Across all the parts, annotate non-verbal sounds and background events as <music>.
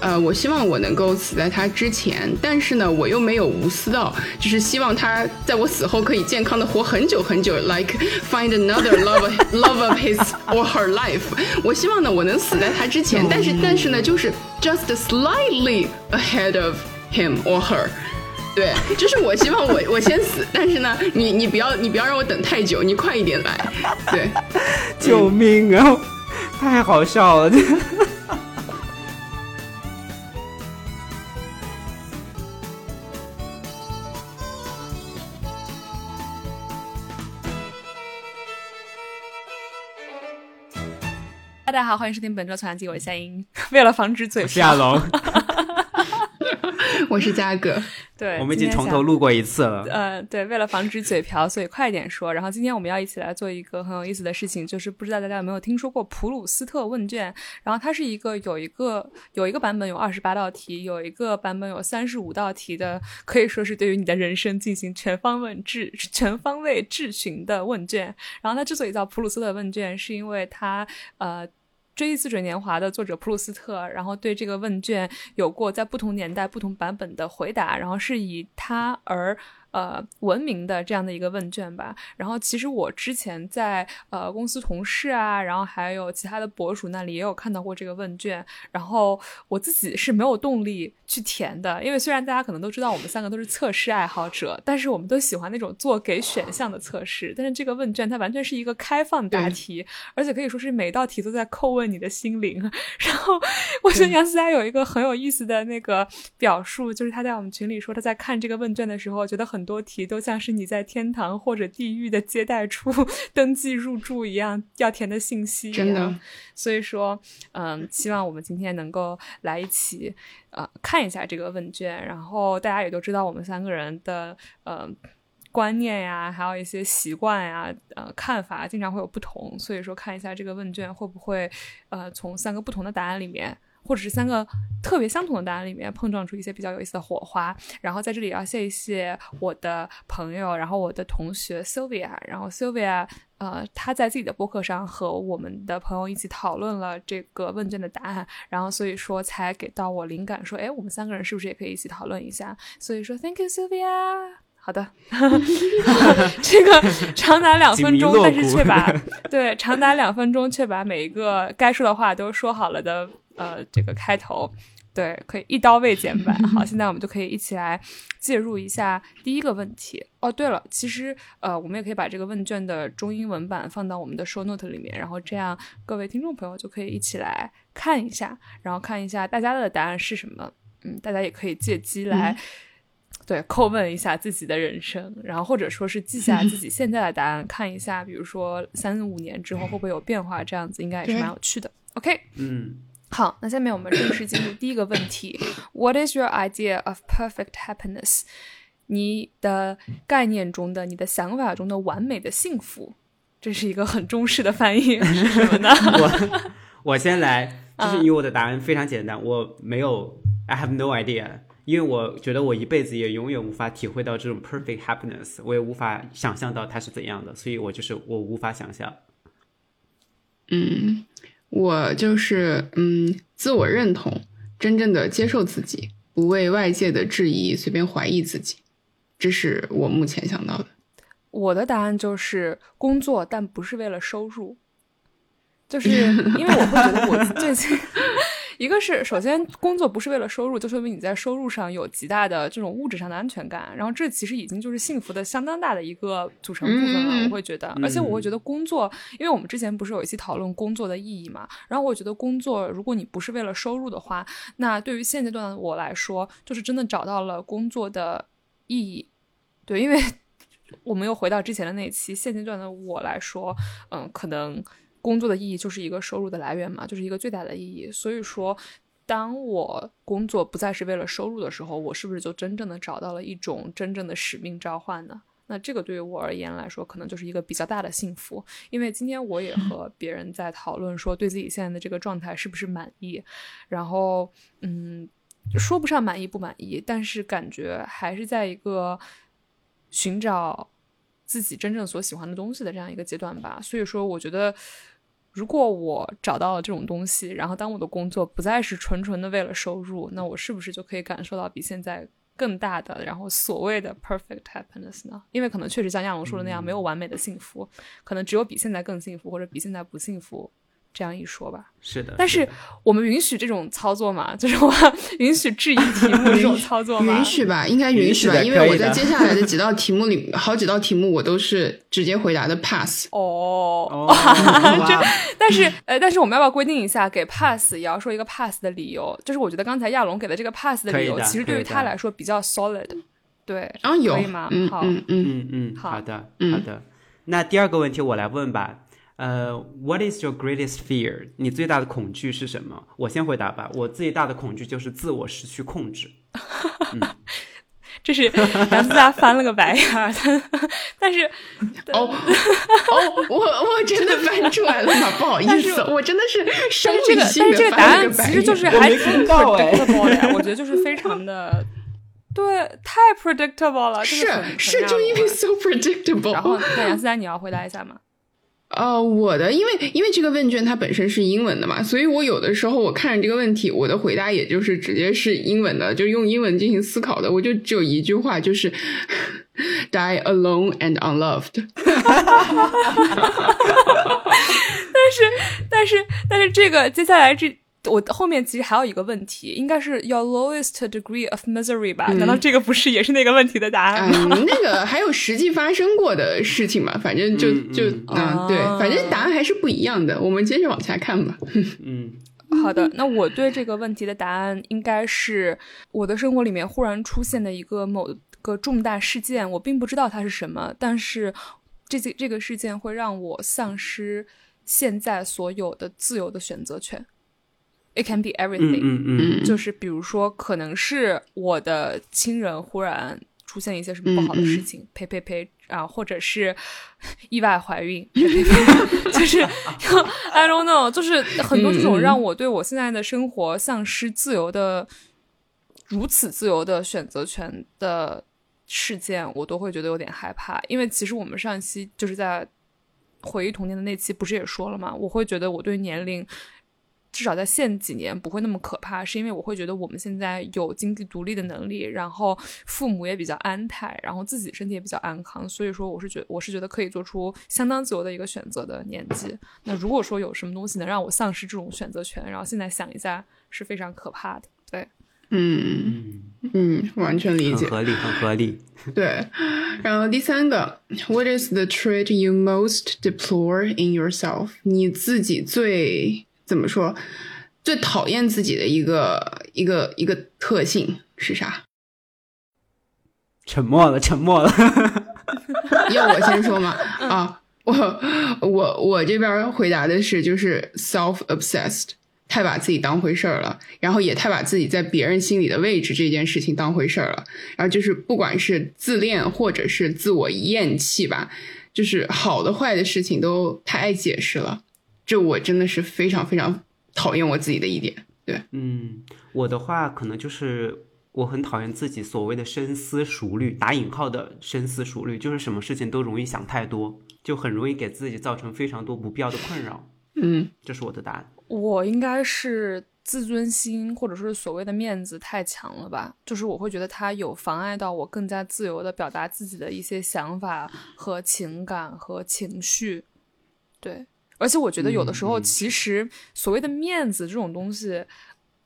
呃，我希望我能够死在他之前，但是呢，我又没有无私到，就是希望他在我死后可以健康的活很久很久，like find another love <laughs> love of his or her life。我希望呢，我能死在他之前，但是但是呢，就是 just slightly ahead of him or her。对，就是我希望我我先死，但是呢，你你不要你不要让我等太久，你快一点来。对，<laughs> 救命啊！太好笑了。家好，欢迎收听本周《从阳记》，我是夏英。<laughs> 为了防止嘴瓢，夏龙，<laughs> 我是嘉哥。对，我们已经从头录过一次了。呃，对，为了防止嘴瓢，所以快点说。然后今天我们要一起来做一个很有意思的事情，就是不知道大家有没有听说过普鲁斯特问卷？然后它是一个有一个有一个版本有二十八道题，有一个版本有三十五道题的，可以说是对于你的人生进行全方位质全方位质询的问卷。然后它之所以叫普鲁斯特问卷，是因为它呃。《追忆似水年华》的作者普鲁斯特，然后对这个问卷有过在不同年代、不同版本的回答，然后是以他而。呃，文明的这样的一个问卷吧。然后，其实我之前在呃公司同事啊，然后还有其他的博主那里也有看到过这个问卷。然后我自己是没有动力去填的，因为虽然大家可能都知道我们三个都是测试爱好者，但是我们都喜欢那种做给选项的测试。但是这个问卷它完全是一个开放答题，而且可以说是每道题都在叩问你的心灵。<laughs> 然后，我觉得杨思佳有一个很有意思的那个表述，就是他在我们群里说他在看这个问卷的时候觉得很。很多题都像是你在天堂或者地狱的接待处 <laughs> 登记入住一样，要填的信息。真的，所以说，嗯，希望我们今天能够来一起，呃，看一下这个问卷。然后大家也都知道，我们三个人的呃观念呀，还有一些习惯呀，呃，看法经常会有不同。所以说，看一下这个问卷会不会，呃，从三个不同的答案里面。或者是三个特别相同的答案里面碰撞出一些比较有意思的火花，然后在这里要谢一谢我的朋友，然后我的同学 Sylvia，然后 Sylvia，呃，他在自己的博客上和我们的朋友一起讨论了这个问卷的答案，然后所以说才给到我灵感，说，哎，我们三个人是不是也可以一起讨论一下？所以说，Thank you Sylvia。好的，<laughs> 这个长达两分钟，但是却把 <laughs> 对长达两分钟却把每一个该说的话都说好了的。呃，这个开头，对，可以一刀未剪版。好，<laughs> 现在我们就可以一起来介入一下第一个问题。哦，对了，其实呃，我们也可以把这个问卷的中英文版放到我们的 show note 里面，然后这样各位听众朋友就可以一起来看一下，然后看一下大家的答案是什么。嗯，大家也可以借机来对叩问一下自己的人生，然后或者说是记下自己现在的答案，看一下，比如说三五年之后会不会有变化，这样子应该也是蛮有趣的。OK，嗯。好，那下面我们正式进入第一个问题。What is your idea of perfect happiness？你的概念中的、你的想法中的完美的幸福，这是一个很中式的翻译，是什么呢？<laughs> 我我先来，就是因为我的答案非常简单，我没有，I have no idea，因为我觉得我一辈子也永远无法体会到这种 perfect happiness，我也无法想象到它是怎样的，所以我就是我无法想象。嗯。我就是嗯，自我认同，真正的接受自己，不为外界的质疑随便怀疑自己，这是我目前想到的。我的答案就是工作，但不是为了收入，就是因为我会觉得我 <laughs> 最近。一个是，首先工作不是为了收入，就说明你在收入上有极大的这种物质上的安全感。然后这其实已经就是幸福的相当大的一个组成部分了。我会觉得，而且我会觉得工作，因为我们之前不是有一期讨论工作的意义嘛。然后我觉得工作，如果你不是为了收入的话，那对于现阶段的我来说，就是真的找到了工作的意义。对，因为 <laughs> 我们又回到之前的那期，现阶段的我来说，嗯，可能。工作的意义就是一个收入的来源嘛，就是一个最大的意义。所以说，当我工作不再是为了收入的时候，我是不是就真正的找到了一种真正的使命召唤呢？那这个对于我而言来说，可能就是一个比较大的幸福。因为今天我也和别人在讨论说，对自己现在的这个状态是不是满意？然后，嗯，说不上满意不满意，但是感觉还是在一个寻找自己真正所喜欢的东西的这样一个阶段吧。所以说，我觉得。如果我找到了这种东西，然后当我的工作不再是纯纯的为了收入，那我是不是就可以感受到比现在更大的，然后所谓的 perfect happiness 呢？因为可能确实像亚龙说的那样，没有完美的幸福，可能只有比现在更幸福，或者比现在不幸福。这样一说吧，是的。但是我们允许这种操作吗？<laughs> 就是我允许质疑题目这种操作吗？允许吧，应该允许吧，因为我在接下来的几道题目里，好几道题目我都是直接回答的 pass。哦，这但是呃，但是我们要不要规定一下，给 pass 也要说一个 pass 的理由？就是我觉得刚才亚龙给的这个 pass 的理由，其实对于他来说比较 solid。对，然后有吗？好，嗯嗯嗯嗯，好的，好的。那第二个问题我来问吧。呃，What is your greatest fear？你最大的恐惧是什么？我先回答吧。我最大的恐惧就是自我失去控制。<laughs> 这是 <laughs> 杨思佳翻了个白眼，但是哦哦，我我真的翻出来了吗？不好意思，<laughs> 我真的是生理性的但是这个答案其实就是还挺 predictable 的呀，我觉得就是非常的对，太 predictable 了。是是，就因为 so predictable。然后，对杨思佳，你要回答一下吗？呃，我的，因为因为这个问卷它本身是英文的嘛，所以我有的时候我看着这个问题，我的回答也就是直接是英文的，就用英文进行思考的，我就只有一句话，就是 <laughs> die alone and unloved。<laughs> 但是但是但是这个接下来这。我后面其实还有一个问题，应该是 your lowest degree of misery 吧？难道这个不是也是那个问题的答案吗？那个还有实际发生过的事情嘛？反正就就嗯，对，反正答案还是不一样的。我们接着往下看吧。<laughs> 嗯，好的。那我对这个问题的答案应该是我的生活里面忽然出现的一个某个重大事件，我并不知道它是什么，但是这这这个事件会让我丧失现在所有的自由的选择权。It can be everything，嗯嗯，就是比如说，可能是我的亲人忽然出现一些什么不好的事情，呸呸呸啊，或者是 <laughs> 意外怀孕，呸呸呸，就是 I don't know，就是很多这种让我对我现在的生活丧失自由的如此自由的选择权的事件，我都会觉得有点害怕。因为其实我们上期就是在回忆童年的那期，不是也说了吗？我会觉得我对年龄。至少在现几年不会那么可怕，是因为我会觉得我们现在有经济独立的能力，然后父母也比较安泰，然后自己身体也比较安康，所以说我是觉我是觉得可以做出相当自由的一个选择的年纪。那如果说有什么东西能让我丧失这种选择权，然后现在想一下是非常可怕的。对，嗯嗯，完全理解，很合理，很合理。<laughs> 对，然后第三个，What is the trait you most deplore in yourself？你自己最怎么说？最讨厌自己的一个一个一个特性是啥？沉默了，沉默了。<laughs> 要我先说吗？<laughs> 啊，我我我这边回答的是，就是 self obsessed，太把自己当回事儿了，然后也太把自己在别人心里的位置这件事情当回事儿了，然后就是不管是自恋或者是自我厌弃吧，就是好的坏的事情都太爱解释了。这我真的是非常非常讨厌我自己的一点，对，嗯，我的话可能就是我很讨厌自己所谓的深思熟虑，打引号的深思熟虑，就是什么事情都容易想太多，就很容易给自己造成非常多不必要的困扰，<laughs> 嗯，这是我的答案。我应该是自尊心或者说是所谓的面子太强了吧，就是我会觉得它有妨碍到我更加自由的表达自己的一些想法和情感和情绪，对。而且我觉得有的时候，其实所谓的面子这种东西，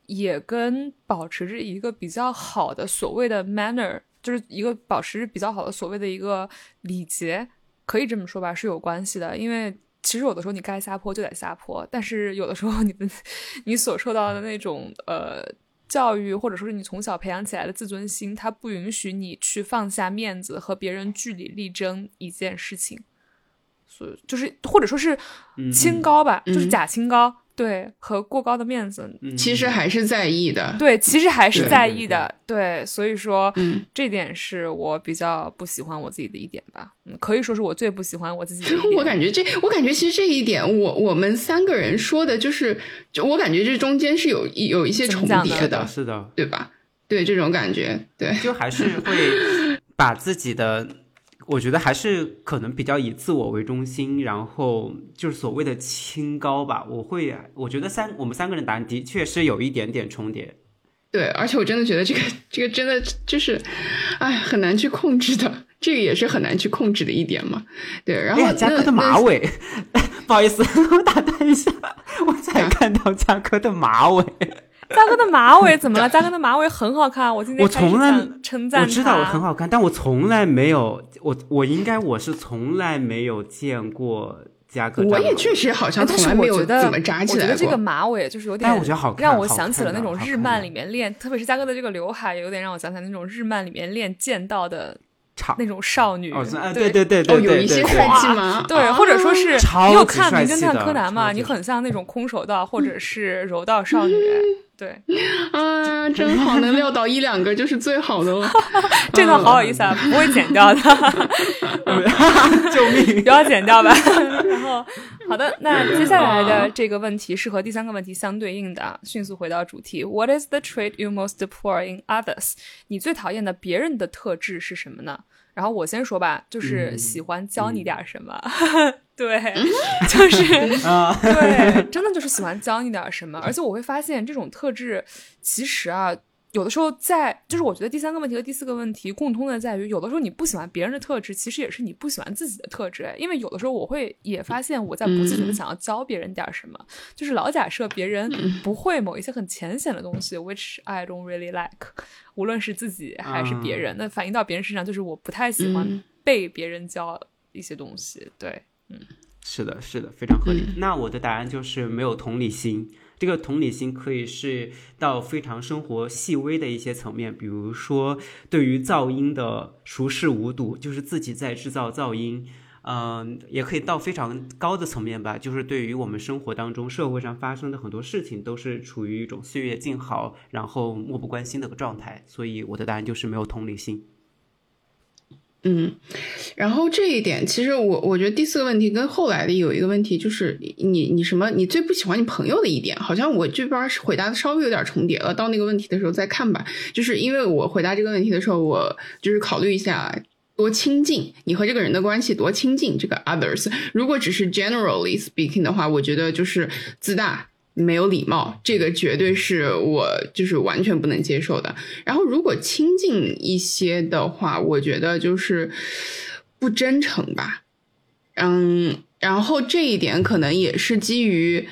也跟保持着一个比较好的所谓的 manner，就是一个保持比较好的所谓的一个礼节，可以这么说吧，是有关系的。因为其实有的时候你该撒泼就得撒泼，但是有的时候你的 <laughs> 你所受到的那种呃教育，或者说是你从小培养起来的自尊心，它不允许你去放下面子和别人据理力争一件事情。就是或者说是清高吧，就是假清高，对，和过高的面子，其实还是在意的，对，其实还是在意的，对，所以说，嗯，这点是我比较不喜欢我自己的一点吧，嗯，可以说是我最不喜欢我自己。<laughs> 我感觉这，我感觉其实这一点，我我们三个人说的，就是就我感觉这中间是有有一些重叠的，是的，对吧？对这种感觉，对，就还是会 <laughs> 把自己的。我觉得还是可能比较以自我为中心，然后就是所谓的清高吧。我会，我觉得三我们三个人答案的确是有一点点重叠。对，而且我真的觉得这个这个真的就是，哎，很难去控制的，这个也是很难去控制的一点嘛。对，然后嘉哥的马尾，<laughs> 不好意思，<laughs> 我打断一下，<laughs> 我才看到嘉哥的马尾。<laughs> 嘉哥的马尾怎么了？嘉哥的马尾很好看，我今天我从来称赞我知道我很好看，但我从来没有，我我应该我是从来没有见过。我也确实好像从来没有怎么扎起来过。我觉得这个马尾就是有点，但我觉得好看，让我想起了那种日漫里面练，特别是嘉哥的这个刘海，有点让我想起来那种日漫里面练剑道的那种少女。对对对对，有一些帅气吗？对，或者说是你有看《名侦探柯南》吗？你很像那种空手道或者 <laughs> 是柔道少女。对，<laughs> 啊，真好，能撂倒一两个就是最好的了。<laughs> 这段好有意思啊，不会剪掉的。救命！不要剪掉吧。然后，<laughs> 好的，那接下来的这个问题是和第三个问题相对应的。迅速回到主题，What is the trait you most deplore in others？你最讨厌的别人的特质是什么呢？然后我先说吧，就是喜欢教你点什么。<laughs> 对，<laughs> 就是对，真的就是喜欢教你点什么，而且我会发现这种特质，其实啊，有的时候在，就是我觉得第三个问题和第四个问题共通的在于，有的时候你不喜欢别人的特质，其实也是你不喜欢自己的特质。因为有的时候我会也发现我在不自觉的想要教别人点什么，就是老假设别人不会某一些很浅显的东西，which I don't really like，<laughs> 无论是自己还是别人，那反映到别人身上，就是我不太喜欢被别人教一些东西，对。嗯，是的，是的，非常合理。那我的答案就是没有同理心。这个同理心可以是到非常生活细微的一些层面，比如说对于噪音的熟视无睹，就是自己在制造噪音。嗯，也可以到非常高的层面吧，就是对于我们生活当中、社会上发生的很多事情，都是处于一种岁月静好，然后漠不关心的个状态。所以我的答案就是没有同理心。嗯，然后这一点，其实我我觉得第四个问题跟后来的有一个问题，就是你你什么，你最不喜欢你朋友的一点，好像我这边回答的稍微有点重叠了。到那个问题的时候再看吧。就是因为我回答这个问题的时候，我就是考虑一下多亲近，你和这个人的关系多亲近。这个 others，如果只是 generally speaking 的话，我觉得就是自大。没有礼貌，这个绝对是我就是完全不能接受的。然后，如果亲近一些的话，我觉得就是不真诚吧。嗯，然后这一点可能也是基于，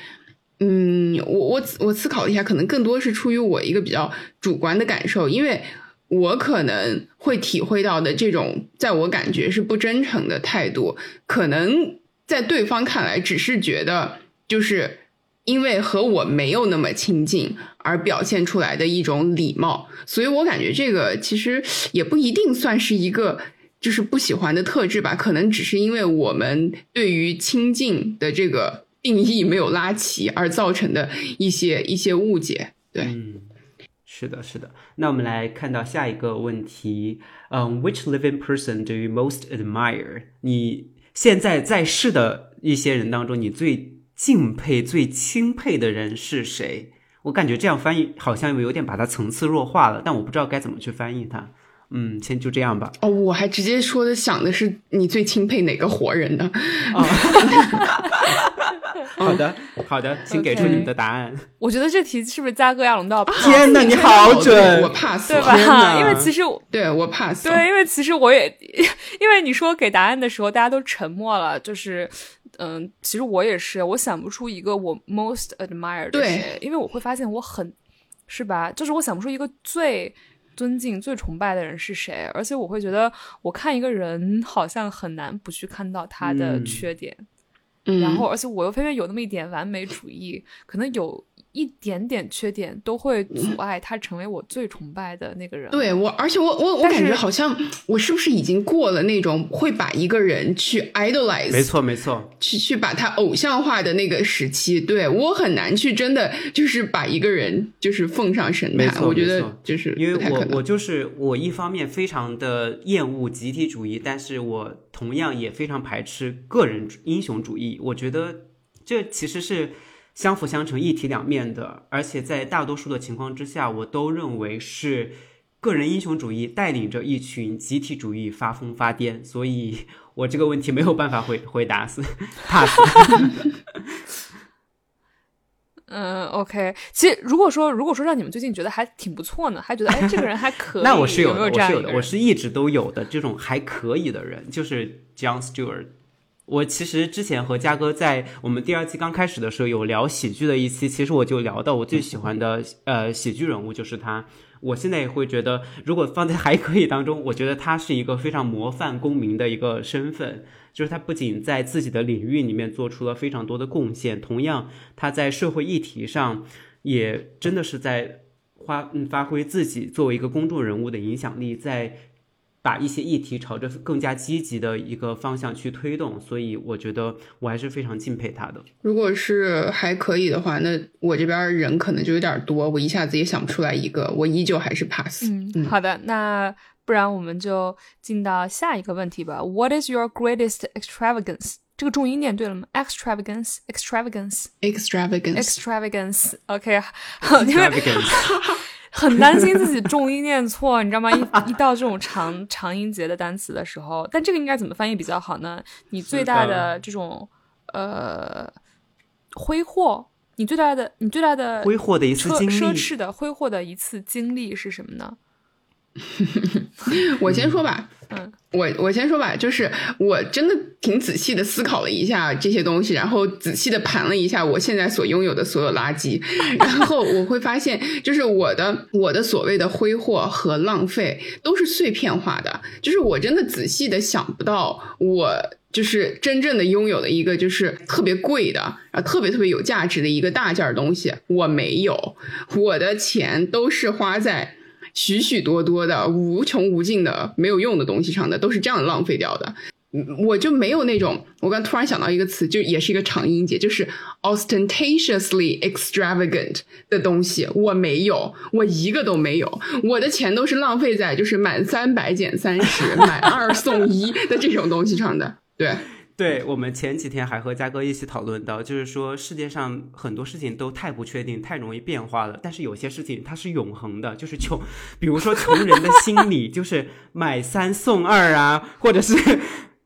嗯，我我我思考了一下，可能更多是出于我一个比较主观的感受，因为我可能会体会到的这种，在我感觉是不真诚的态度，可能在对方看来只是觉得就是。因为和我没有那么亲近而表现出来的一种礼貌，所以我感觉这个其实也不一定算是一个就是不喜欢的特质吧，可能只是因为我们对于亲近的这个定义没有拉齐而造成的一些一些误解。对，嗯，是的，是的。那我们来看到下一个问题，嗯，Which living person do you most admire？你现在在世的一些人当中，你最。敬佩最钦佩的人是谁？我感觉这样翻译好像有点把它层次弱化了，但我不知道该怎么去翻译它。嗯，先就这样吧。哦，我还直接说的想的是你最钦佩哪个活人呢？<laughs> 好的，好的，请给出你们的答案。我觉得这题是不是加哥要龙到？天哪，你好准！我 pass，对吧？因为其实对我 pass，对，因为其实我也 <laughs> 因为你说给答案的时候，大家都沉默了，就是。嗯，其实我也是，我想不出一个我 most admire 的谁，因为我会发现我很，是吧？就是我想不出一个最尊敬、最崇拜的人是谁，而且我会觉得，我看一个人好像很难不去看到他的缺点，然后，而且我又偏偏有那么一点完美主义，可能有。一点点缺点都会阻碍他成为我最崇拜的那个人。对我，而且我我我感觉好像我是不是已经过了那种会把一个人去 idolize？没错没错，去去把他偶像化的那个时期。对我很难去真的就是把一个人就是奉上神坛。我觉得就是因为我我就是我一方面非常的厌恶集体主义，但是我同样也非常排斥个人英雄主义。我觉得这其实是。相辅相成、一体两面的，而且在大多数的情况之下，我都认为是个人英雄主义带领着一群集体主义发疯发癫，所以我这个问题没有办法回回答，<laughs> 是 pass。嗯，OK。其实如果说如果说让你们最近觉得还挺不错呢，还觉得哎这个人还可以，<laughs> 那我是有我是有我是一直都有的这种还可以的人，就是 John Stewart。我其实之前和嘉哥在我们第二期刚开始的时候有聊喜剧的一期，其实我就聊到我最喜欢的呃喜剧人物就是他。我现在也会觉得，如果放在还可以当中，我觉得他是一个非常模范公民的一个身份。就是他不仅在自己的领域里面做出了非常多的贡献，同样他在社会议题上也真的是在发嗯发挥自己作为一个公众人物的影响力，在把一些议题朝着更加积极的一个方向去推动。所以我觉得我还是非常敬佩他的。如果是还可以的话，那我这边人可能就有点多，我一下子也想不出来一个，我依旧还是 pass。嗯，好的，那。不然我们就进到下一个问题吧。What is your greatest extravagance？这个重音念对了吗？extravagance，extravagance，extravagance。OK，因为 <laughs> <laughs> 很担心自己重音念错，你知道吗？一 <laughs> 一到这种长 <laughs> 长音节的单词的时候，但这个应该怎么翻译比较好呢？你最大的这种呃挥霍，你最大的你最大的挥霍的一次经历，奢侈的挥霍的一次经历是什么呢？<laughs> 我先说吧，嗯，我我先说吧，就是我真的挺仔细的思考了一下这些东西，然后仔细的盘了一下我现在所拥有的所有垃圾，<laughs> 然后我会发现，就是我的我的所谓的挥霍和浪费都是碎片化的，就是我真的仔细的想不到，我就是真正的拥有的一个就是特别贵的啊，特别特别有价值的一个大件东西，我没有，我的钱都是花在。许许多多的无穷无尽的没有用的东西上的都是这样浪费掉的，我就没有那种。我刚突然想到一个词，就也是一个长音节，就是 ostentatiously extravagant 的东西，我没有，我一个都没有。我的钱都是浪费在就是满三百减三十，<laughs> 买二送一的这种东西上的，对。对我们前几天还和嘉哥一起讨论到，就是说世界上很多事情都太不确定，太容易变化了。但是有些事情它是永恒的，就是穷，比如说穷人的心理，就是买三送二啊，或者是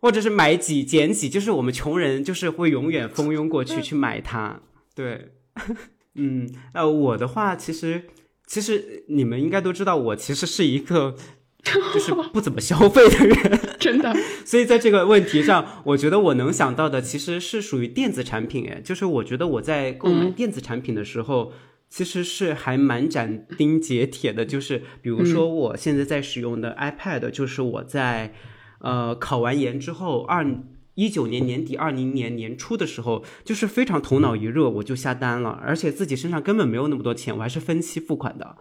或者是买几减几，就是我们穷人就是会永远蜂拥过去去买它。对，<laughs> 嗯，呃，我的话其实其实你们应该都知道，我其实是一个。就是不怎么消费的人，<laughs> 真的。<laughs> 所以在这个问题上，我觉得我能想到的其实是属于电子产品。哎，就是我觉得我在购买电子产品的时候，其实是还蛮斩钉截铁的。就是比如说，我现在在使用的 iPad，就是我在呃考完研之后二。一九年年底，二零年年初的时候，就是非常头脑一热，我就下单了，而且自己身上根本没有那么多钱，我还是分期付款的，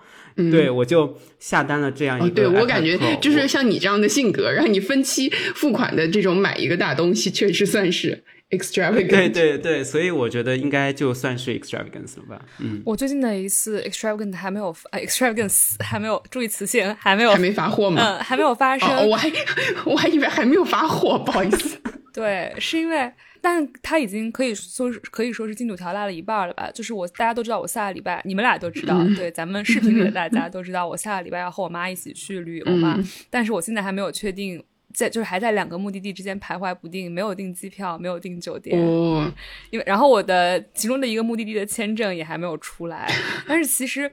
对我就下单了这样一个。对我感觉就是像你这样的性格，让你分期付款的这种买一个大东西，确实算是 extravagant。对对对，所以我觉得应该就算是 extravagance 了吧。嗯，我最近的一次 extravagant 还没有，extravagance 还没有注意词性，还没有还没发货吗？嗯，还没有发生。我还 <laughs> 我还以为还没有发货，不好意思。<laughs> 对，是因为，但他已经可以说是可以说是进度条拉了一半了吧？就是我大家都知道，我下个礼拜你们俩都知道，对，咱们视频里的 <laughs> 大家都知道，我下个礼拜要和我妈一起去旅游嘛。但是我现在还没有确定，在就是还在两个目的地之间徘徊不定，没有订机票，没有订酒店。哦，因为然后我的其中的一个目的地的签证也还没有出来，<laughs> 但是其实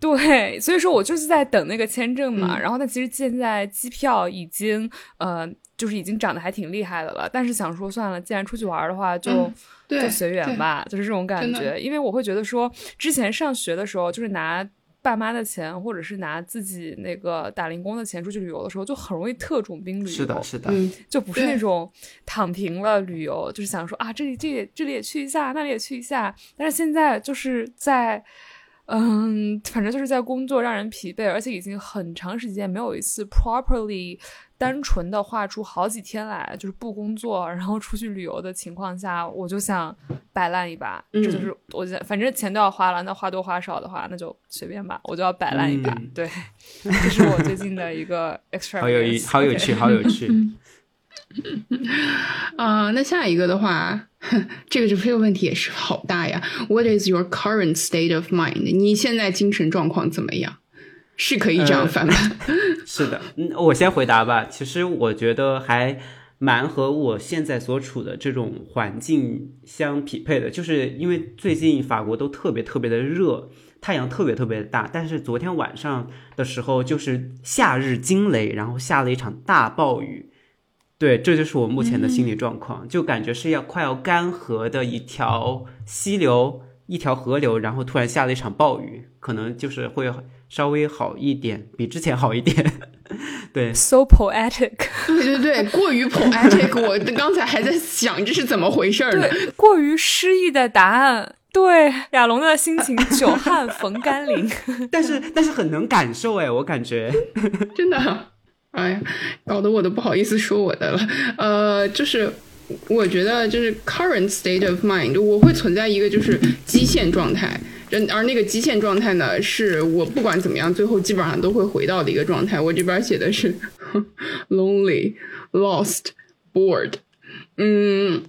对，所以说我就是在等那个签证嘛。然后但其实现在机票已经呃。就是已经涨得还挺厉害的了，但是想说算了，既然出去玩的话，就就随缘吧，就是这种感觉。因为我会觉得说，之前上学的时候，就是拿爸妈的钱，或者是拿自己那个打零工的钱出去旅游的时候，就很容易特种兵旅游。是的，是的，就不是那种躺平了旅游，就是想说啊，这里这里这里也去一下，那里也去一下。但是现在就是在。嗯，反正就是在工作让人疲惫，而且已经很长时间没有一次 properly 单纯的画出好几天来，就是不工作然后出去旅游的情况下，我就想摆烂一把。这就是我反正钱都要花了，那花多花少的话，那就随便吧，我就要摆烂一把。对，这是我最近的一个 <laughs> extra。好有意，好有趣，好有趣。啊，<laughs> 那下一个的话，这个这个问题也是好大呀。What is your current state of mind？你现在精神状况怎么样？是可以这样翻吧？<laughs> 是的，嗯，我先回答吧。其实我觉得还蛮和我现在所处的这种环境相匹配的，就是因为最近法国都特别特别的热，太阳特别特别的大，但是昨天晚上的时候就是夏日惊雷，然后下了一场大暴雨。对，这就是我目前的心理状况，就感觉是要快要干涸的一条溪流、一条河流，然后突然下了一场暴雨，可能就是会。稍微好一点，比之前好一点。<laughs> 对，so poetic。对对对，过于 poetic。我刚才还在想这是怎么回事呢？对，过于诗意的答案。对，亚龙的心情久旱逢甘霖。<laughs> 但是但是很能感受哎，我感觉 <laughs> 真的，哎呀，搞得我都不好意思说我的了。呃，就是我觉得就是 current state of mind，我会存在一个就是极限状态。而那个极限状态呢，是我不管怎么样，最后基本上都会回到的一个状态。我这边写的是 <laughs> lonely, lost, bored，嗯，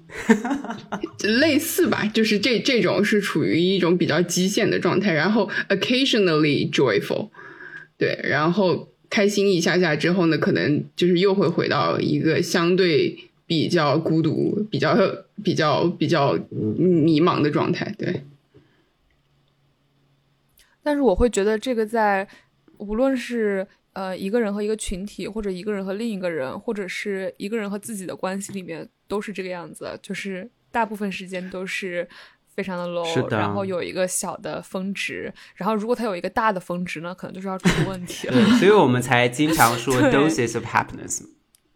类似吧，就是这这种是处于一种比较极限的状态。然后 occasionally joyful，对，然后开心一下下之后呢，可能就是又会回到一个相对比较孤独、比较比较比较迷茫的状态，对。但是我会觉得这个在无论是呃一个人和一个群体，或者一个人和另一个人，或者是一个人和自己的关系里面，都是这个样子。就是大部分时间都是非常的 low，然后有一个小的峰值，然后如果它有一个大的峰值呢，可能就是要出问题了。所以我们才经常说 <laughs> doses of happiness，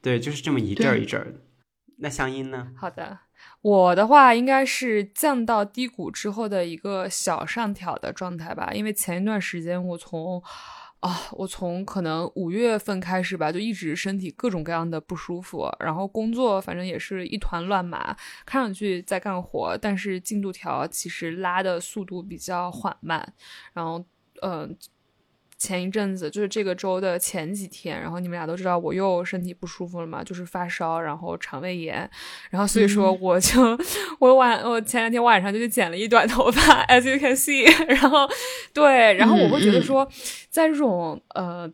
对，就是这么一阵儿一阵儿的。那香音呢？好的。我的话应该是降到低谷之后的一个小上挑的状态吧，因为前一段时间我从啊，我从可能五月份开始吧，就一直身体各种各样的不舒服，然后工作反正也是一团乱麻，看上去在干活，但是进度条其实拉的速度比较缓慢，然后嗯。前一阵子就是这个周的前几天，然后你们俩都知道我又身体不舒服了嘛，就是发烧，然后肠胃炎，然后所以说我就我晚我前两天晚上就去剪了一短头发，<laughs> as you can see，然后对，然后我会觉得说，在这种呃。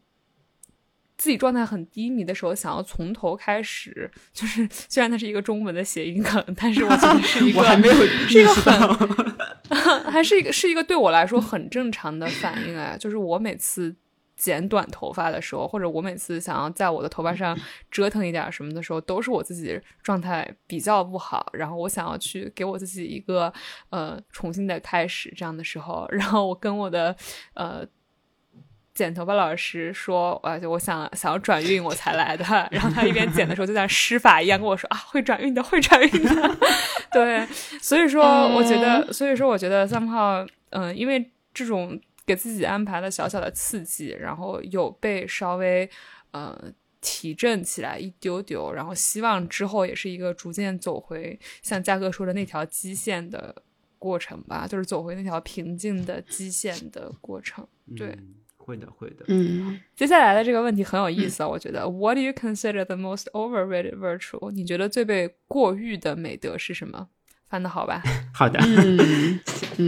自己状态很低迷的时候，想要从头开始，就是 <laughs> 虽然它是一个中文的谐音梗，但是我觉得是一个，我还没有 <laughs> 是一个很，<laughs> 还是一个是一个对我来说很正常的反应哎，就是我每次剪短头发的时候，或者我每次想要在我的头发上折腾一点什么的时候，都是我自己状态比较不好，然后我想要去给我自己一个呃重新的开始这样的时候，然后我跟我的呃。剪头发老师说：“啊，就我想想要转运，我才来的。然后他一边剪的时候，就像施法一样跟我说：‘啊，会转运的，会转运的。’对，所以说我觉得，所以说我觉得三号，嗯，因为这种给自己安排了小小的刺激，然后有被稍微呃提振起来一丢丢，然后希望之后也是一个逐渐走回像嘉哥说的那条基线的过程吧，就是走回那条平静的基线的过程。对。”会的，会的。嗯，接下来的这个问题很有意思啊，我觉得。What do you consider the most overrated virtue？你觉得最被过誉的美德是什么？翻的好吧？好的，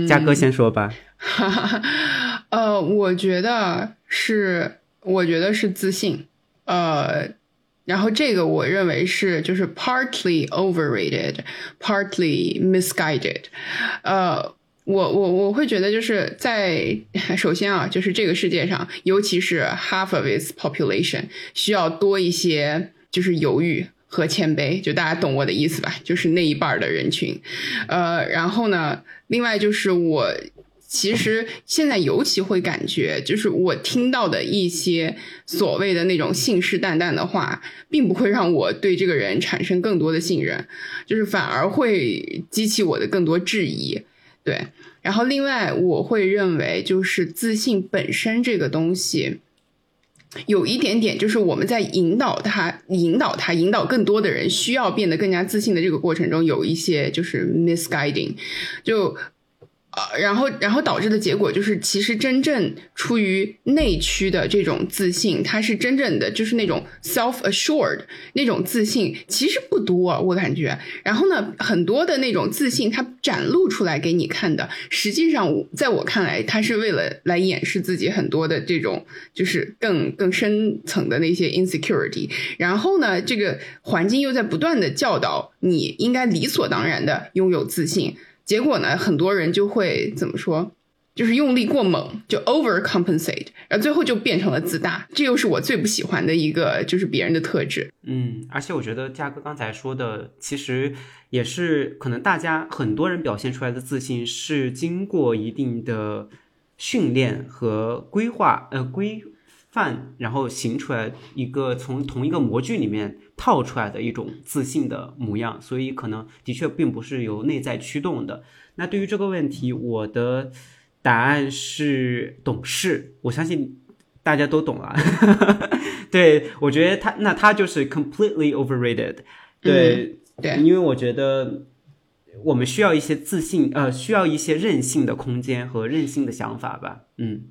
嘉哥先说吧。呃，我觉得是，我觉得是自信。呃，然后这个我认为是就是 partly overrated，partly misguided。呃。我我我会觉得就是在 <laughs> 首先啊，就是这个世界上，尤其是 half of its population 需要多一些就是犹豫和谦卑，就大家懂我的意思吧？就是那一半的人群，呃，然后呢，另外就是我其实现在尤其会感觉，就是我听到的一些所谓的那种信誓旦旦的话，并不会让我对这个人产生更多的信任，就是反而会激起我的更多质疑。对，然后另外我会认为，就是自信本身这个东西，有一点点，就是我们在引导他、引导他、引导更多的人需要变得更加自信的这个过程中，有一些就是 misguiding，就然后，然后导致的结果就是，其实真正出于内驱的这种自信，它是真正的就是那种 self assured 那种自信，其实不多，我感觉。然后呢，很多的那种自信，它展露出来给你看的，实际上在我看来，它是为了来掩饰自己很多的这种就是更更深层的那些 insecurity。然后呢，这个环境又在不断的教导你应该理所当然的拥有自信。结果呢，很多人就会怎么说，就是用力过猛，就 overcompensate，然后最后就变成了自大。这又是我最不喜欢的一个，就是别人的特质。嗯，而且我觉得嘉哥刚才说的，其实也是可能大家很多人表现出来的自信是经过一定的训练和规划，呃，规范，然后形出来一个从同一个模具里面。套出来的一种自信的模样，所以可能的确并不是由内在驱动的。那对于这个问题，我的答案是懂事。我相信大家都懂了。<laughs> 对我觉得他那他就是 completely overrated。对对，因为我觉得我们需要一些自信，呃，需要一些任性的空间和任性的想法吧。嗯，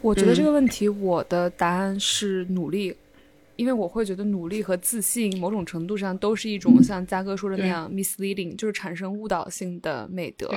我觉得这个问题，我的答案是努力。因为我会觉得努力和自信某种程度上都是一种像嘉哥说的那样 misleading，就是产生误导性的美德。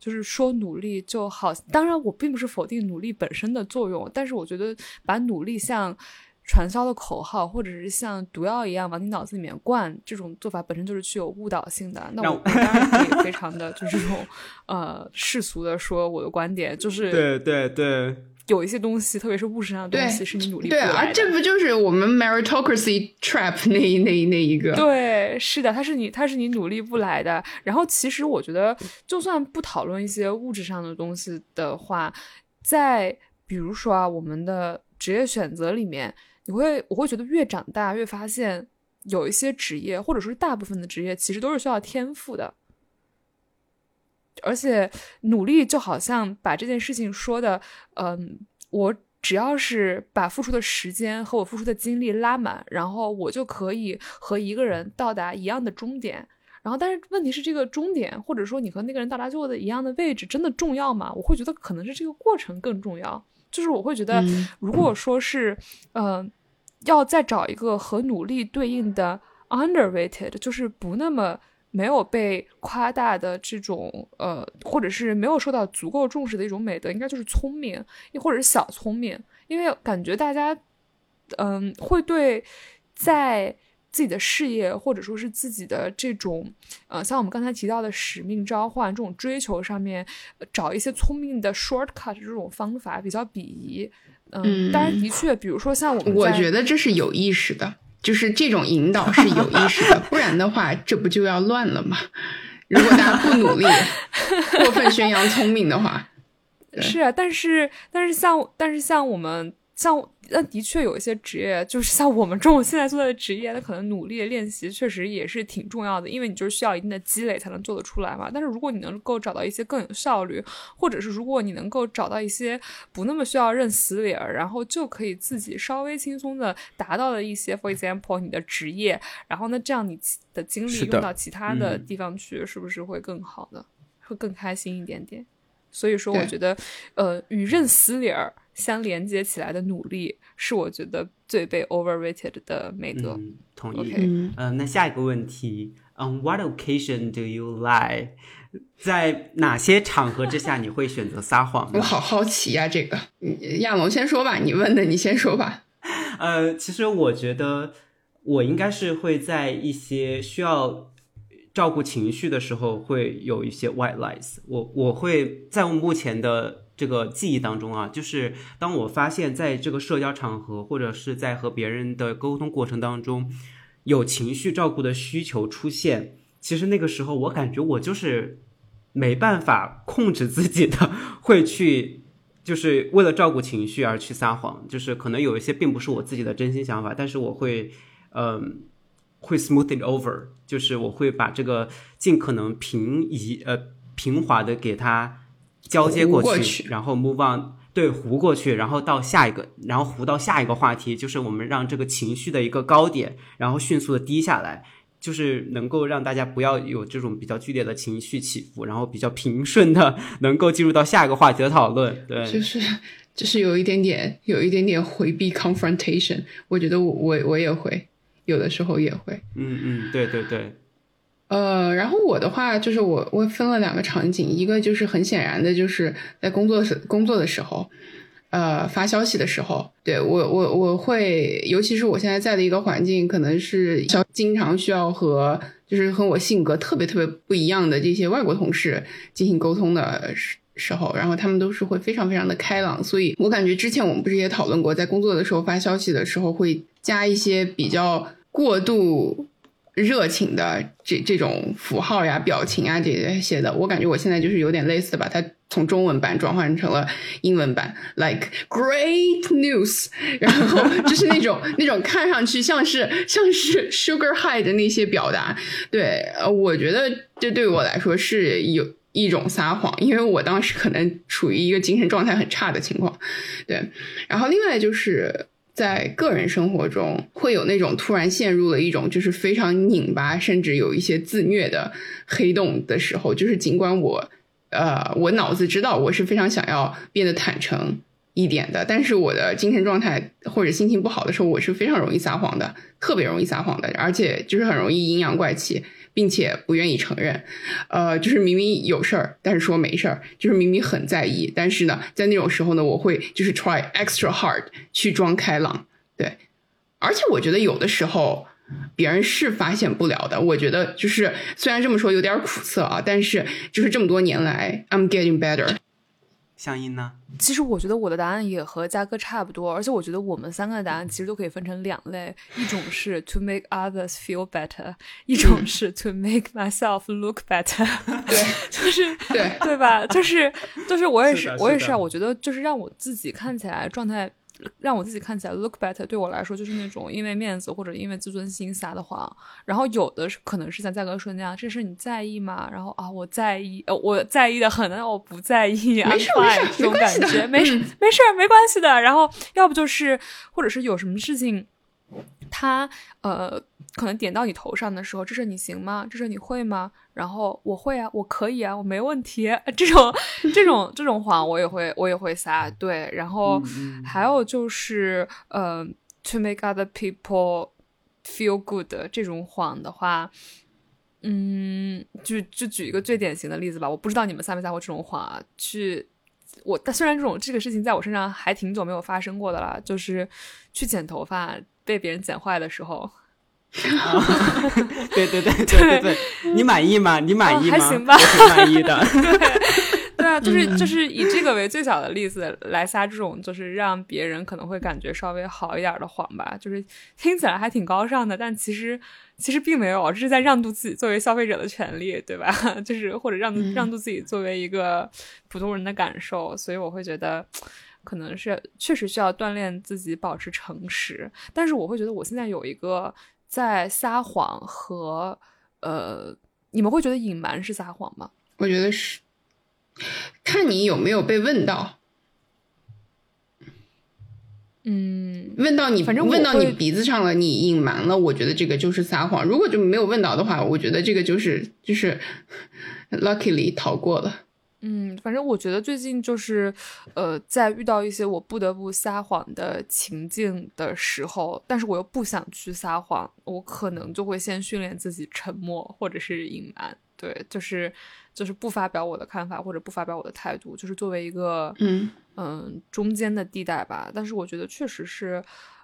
就是说努力就好，当然我并不是否定努力本身的作用，但是我觉得把努力像传销的口号，或者是像毒药一样往你脑子里面灌，这种做法本身就是具有误导性的。那我当然可以非常的就是这种呃世俗的说我的观点，就是对对对。有一些东西，特别是物质上的东西，是你努力对啊，这不就是我们 meritocracy trap 那那那一个？对，是的，它是你，它是你努力不来的。然后，其实我觉得，就算不讨论一些物质上的东西的话，在比如说啊，我们的职业选择里面，你会，我会觉得越长大越发现，有一些职业，或者说是大部分的职业，其实都是需要天赋的。而且努力就好像把这件事情说的，嗯，我只要是把付出的时间和我付出的精力拉满，然后我就可以和一个人到达一样的终点。然后，但是问题是，这个终点或者说你和那个人到达最后的一样的位置，真的重要吗？我会觉得可能是这个过程更重要。就是我会觉得，如果说是，嗯，要再找一个和努力对应的 underrated，就是不那么。没有被夸大的这种呃，或者是没有受到足够重视的一种美德，应该就是聪明，又或者是小聪明。因为感觉大家，嗯，会对在自己的事业或者说是自己的这种呃，像我们刚才提到的使命召唤这种追求上面，找一些聪明的 shortcut 这种方法比较鄙夷。嗯，当然的确，比如说像我们，我觉得这是有意识的。就是这种引导是有意识的，不然的话，这不就要乱了吗？<laughs> 如果大家不努力，过分宣扬聪明的话，是啊，但是但是像但是像我们。像那的确有一些职业，就是像我们这种现在做的职业，那可能努力练习确实也是挺重要的，因为你就是需要一定的积累才能做得出来嘛。但是如果你能够找到一些更有效率，或者是如果你能够找到一些不那么需要认死理儿，然后就可以自己稍微轻松的达到的一些，for example，你的职业，然后那，这样你的精力用到其他的地方去，是不是会更好的，会更开心一点点？所以说，我觉得，呃，与认死理儿。相连接起来的努力是我觉得最被 overrated 的美德。同意。嗯，那下一个问题，On what occasion do you lie？在哪些场合之下你会选择撒谎？我好好奇呀，这个亚龙先说吧，你问的，你先说吧。<laughs> 呃，其实我觉得我应该是会在一些需要照顾情绪的时候会有一些 white lies。我我会在我目前的。这个记忆当中啊，就是当我发现在这个社交场合，或者是在和别人的沟通过程当中，有情绪照顾的需求出现，其实那个时候我感觉我就是没办法控制自己的，会去就是为了照顾情绪而去撒谎，就是可能有一些并不是我自己的真心想法，但是我会嗯会 smooth it over，就是我会把这个尽可能平移呃平滑的给它。交接过去，然后 move on，对，糊过去，然后到下一个，然后糊到下一个话题，就是我们让这个情绪的一个高点，然后迅速的低下来，就是能够让大家不要有这种比较剧烈的情绪起伏，然后比较平顺的能够进入到下一个话题的讨论。对，就是就是有一点点有一点点回避 confrontation，我觉得我我我也会有的时候也会。嗯嗯，对对对。呃，然后我的话就是我我分了两个场景，一个就是很显然的就是在工作时工作的时候。呃，发消息的时候，对我我我会，尤其是我现在在的一个环境，可能是经常需要和就是和我性格特别特别不一样的这些外国同事进行沟通的时时候，然后他们都是会非常非常的开朗，所以我感觉之前我们不是也讨论过，在工作的时候发消息的时候会加一些比较过度。热情的这这种符号呀、表情啊这些的，我感觉我现在就是有点类似的，把它从中文版转换成了英文版，like great news，<laughs> 然后就是那种那种看上去像是像是 sugar high 的那些表达。对，呃，我觉得这对我来说是有一种撒谎，因为我当时可能处于一个精神状态很差的情况。对，然后另外就是。在个人生活中，会有那种突然陷入了一种就是非常拧巴，甚至有一些自虐的黑洞的时候，就是尽管我，呃，我脑子知道我是非常想要变得坦诚一点的，但是我的精神状态或者心情不好的时候，我是非常容易撒谎的，特别容易撒谎的，而且就是很容易阴阳怪气。并且不愿意承认，呃，就是明明有事儿，但是说没事儿，就是明明很在意，但是呢，在那种时候呢，我会就是 try extra hard 去装开朗，对，而且我觉得有的时候别人是发现不了的。我觉得就是虽然这么说有点苦涩啊，但是就是这么多年来，I'm getting better。相应呢？其实我觉得我的答案也和嘉哥差不多，而且我觉得我们三个的答案其实都可以分成两类，一种是 to make others feel better，一种是 to make myself look better。<laughs> 对，就是对对吧？就是就是我也是我也是啊，我觉得就是让我自己看起来状态。让我自己看起来 look better，对我来说就是那种因为面子或者因为自尊心撒的谎。然后有的是可能是像价格说那样，这事你在意吗？然后啊，我在意，呃，我在意的很，那我不在意啊，没事没事，这种感觉 <laughs> 没事没事没关系的。然后要不就是，或者是有什么事情。他呃，可能点到你头上的时候，这是你行吗？这是你会吗？然后我会啊，我可以啊，我没问题。<laughs> 这种这种这种谎我也会我也会撒。对，然后还有就是呃，to make other people feel good 这种谎的话，嗯，就就举一个最典型的例子吧。我不知道你们撒没撒过这种谎啊？去我，但虽然这种这个事情在我身上还挺久没有发生过的了，就是去剪头发。被别人剪坏的时候，<laughs> 对对对对对对，你满意吗？你满意吗？还行吧，挺满意的。<laughs> 对啊，就是就是以这个为最小的例子来撒这种，就是让别人可能会感觉稍微好一点的谎吧。就是听起来还挺高尚的，但其实其实并没有，这是在让渡自己作为消费者的权利，对吧？<laughs> 就是或者让让渡自己作为一个普通人的感受，所以我会觉得。可能是确实需要锻炼自己保持诚实，但是我会觉得我现在有一个在撒谎和呃，你们会觉得隐瞒是撒谎吗？我觉得是，看你有没有被问到。嗯，问到你，反正问到你鼻子上了，你隐瞒了，我觉得这个就是撒谎。如果就没有问到的话，我觉得这个就是就是 luckily 逃过了。嗯，反正我觉得最近就是，呃，在遇到一些我不得不撒谎的情境的时候，但是我又不想去撒谎，我可能就会先训练自己沉默或者是隐瞒，对，就是就是不发表我的看法或者不发表我的态度，就是作为一个嗯嗯中间的地带吧。但是我觉得确实是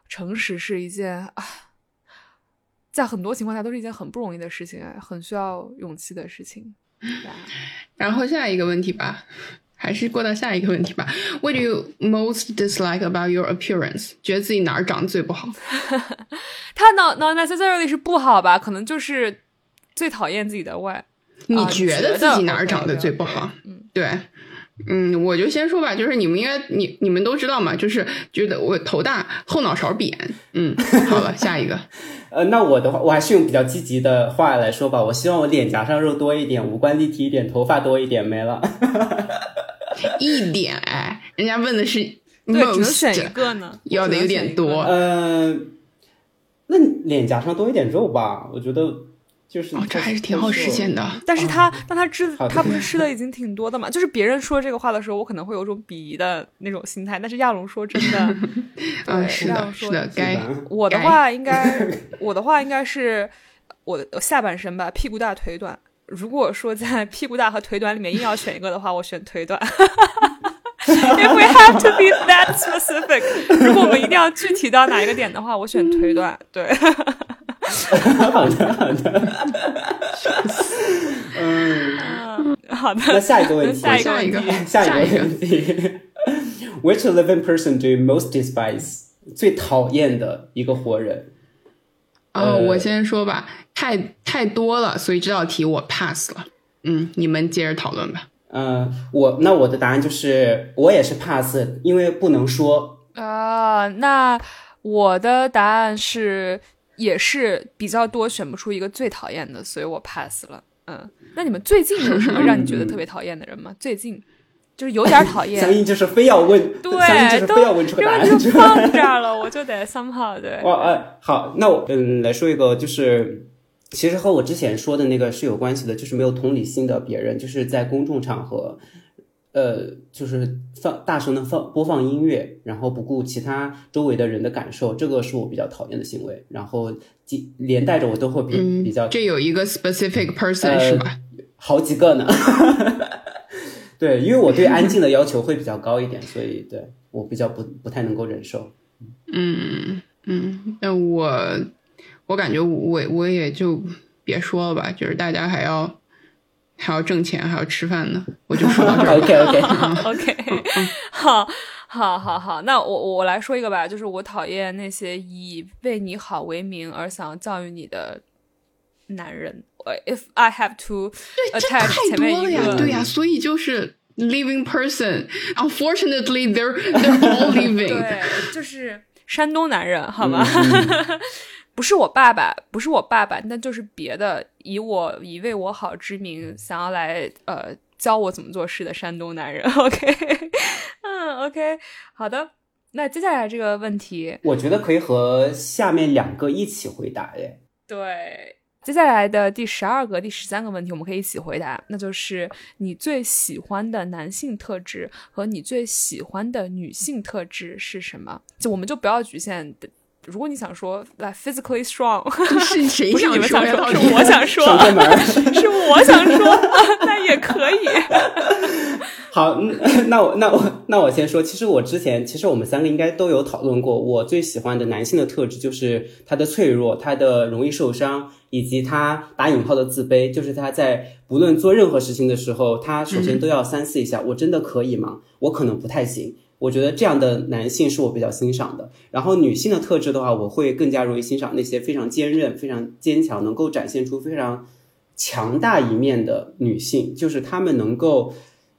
诚实是一件啊，在很多情况下都是一件很不容易的事情，很需要勇气的事情。然后下一个问题吧，<laughs> 还是过到下一个问题吧。What do you most dislike about your appearance？觉得自己哪儿长得最不好？<laughs> 他 not not necessarily 是不好吧？可能就是最讨厌自己的外。你觉得自己哪儿长得最不好？嗯，对，嗯，我就先说吧，就是你们应该你你们都知道嘛，就是觉得我头大，后脑勺扁。嗯，好了，<laughs> 下一个。呃，那我的话，我还是用比较积极的话来说吧。我希望我脸颊上肉多一点，五官立体一点，头发多一点，没了。<laughs> 一点哎，人家问的是对，只能选一个呢，要的有点多。嗯，那脸颊上多一点肉吧，我觉得就是哦，这还是挺好实现的。但是他，但他吃他不是吃的已经挺多的嘛？就是别人说这个话的时候，我可能会有种鄙夷的那种心态。但是亚龙说真的，<laughs> 嗯，是的，亚龙说是的，该我的话应该，<laughs> 我的话应该是我的下半身吧，屁股大腿短。如果说在 <laughs> 屁股大和腿短里面硬要选一个的话，我选腿短。If we have to be that specific，如果我们一定要具体到哪一个点的话，我选腿短。对，好的好的，嗯，嗯，好的。那下一个问题，下一个下一个问题，下下一个问题，Which living person do you most despise？最讨厌的一个活人。哦，呃我先说吧，太太多了，所以这道题我 pass 了。嗯，你们接着讨论吧。嗯、我那我的答案就是我也是 pass，因为不能说。啊，那我的答案是也是比较多，选不出一个最讨厌的，所以我 pass 了。嗯，那你们最近有什么让你觉得特别讨厌的人吗？<laughs> 最近就是有点讨厌相厌，应就是非要问，相应就对，都是非要问出个答案，因为就放这儿了，我就得 somehow 对。哇，<laughs> 哎，好，那我嗯来说一个，就是其实和我之前说的那个是有关系的，就是没有同理心的别人，就是在公众场合，呃，就是放大声的放播放音乐，然后不顾其他周围的人的感受，这个是我比较讨厌的行为，然后即连带着我都会比、嗯比较，这有一个 specific person、呃是吧？好几个呢。<laughs> 对，因为我对安静的要求会比较高一点，所以对我比较不不太能够忍受。嗯嗯，那我我感觉我我也就别说了吧，就是大家还要还要挣钱，还要吃饭呢，我就说到这儿。<laughs> <laughs> OK OK，OK，<laughs> 好，好，好，好，那我我来说一个吧，就是我讨厌那些以为你好为名而想要教育你的男人。呃 If I have to 这 attach 太前面一多了呀，个，对呀，所以就是 living person。Unfortunately, they're they're all living。对，就是山东男人，好吗？嗯不是我爸爸，不是我爸爸，那就是别的以我以为我好之名，想要来呃教我怎么做事的山东男人。<laughs> OK，嗯，OK，好的。那接下来这个问题，我觉得可以和下面两个一起回答耶。对，接下来的第十二个、第十三个问题，我们可以一起回答，那就是你最喜欢的男性特质和你最喜欢的女性特质是什么？就我们就不要局限的。如果你想说来 physically strong，是谁不是你们？想说，是我想说，<laughs> 是我想说，<laughs> 那也可以。<laughs> 好，嗯那我那我那我先说，其实我之前其实我们三个应该都有讨论过，我最喜欢的男性的特质就是他的脆弱，他的容易受伤，以及他打引号的自卑，就是他在不论做任何事情的时候，他首先都要三思一下，我真的可以吗？我可能不太行。我觉得这样的男性是我比较欣赏的。然后女性的特质的话，我会更加容易欣赏那些非常坚韧、非常坚强，能够展现出非常强大一面的女性，就是她们能够。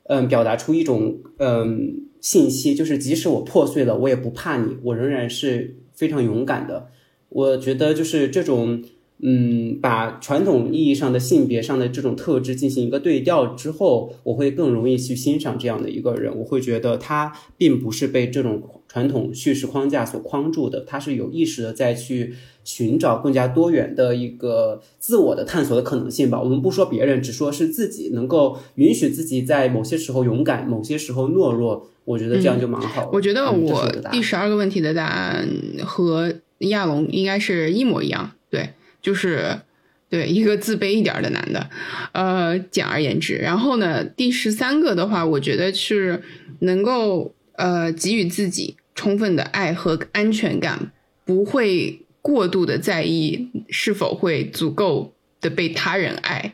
嗯，表达出一种嗯信息，就是即使我破碎了，我也不怕你，我仍然是非常勇敢的。我觉得就是这种嗯，把传统意义上的性别上的这种特质进行一个对调之后，我会更容易去欣赏这样的一个人。我会觉得他并不是被这种传统叙事框架所框住的，他是有意识的在去寻找更加多元的一个自我的探索的可能性吧。我们不说别人，只说是自己能够允许自己在某些时候勇敢，某些时候懦弱。我觉得这样就蛮好的。我觉得我第十二个问题的答案和亚龙应该是一模一样，对，就是对一个自卑一点的男的，呃，简而言之。然后呢，第十三个的话，我觉得是能够呃给予自己充分的爱和安全感，不会过度的在意是否会足够的被他人爱。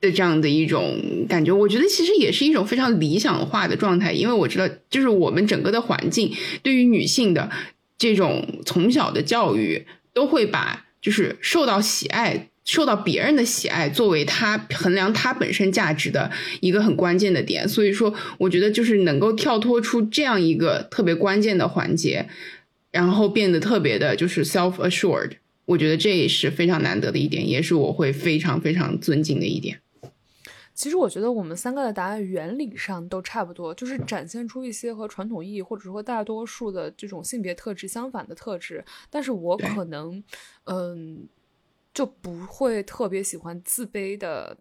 的这样的一种感觉，我觉得其实也是一种非常理想化的状态，因为我知道，就是我们整个的环境对于女性的这种从小的教育，都会把就是受到喜爱、受到别人的喜爱作为他衡量他本身价值的一个很关键的点。所以说，我觉得就是能够跳脱出这样一个特别关键的环节，然后变得特别的就是 self assured，我觉得这也是非常难得的一点，也是我会非常非常尊敬的一点。其实我觉得我们三个的答案原理上都差不多，就是展现出一些和传统意义或者说大多数的这种性别特质相反的特质。但是我可能，嗯，就不会特别喜欢自卑的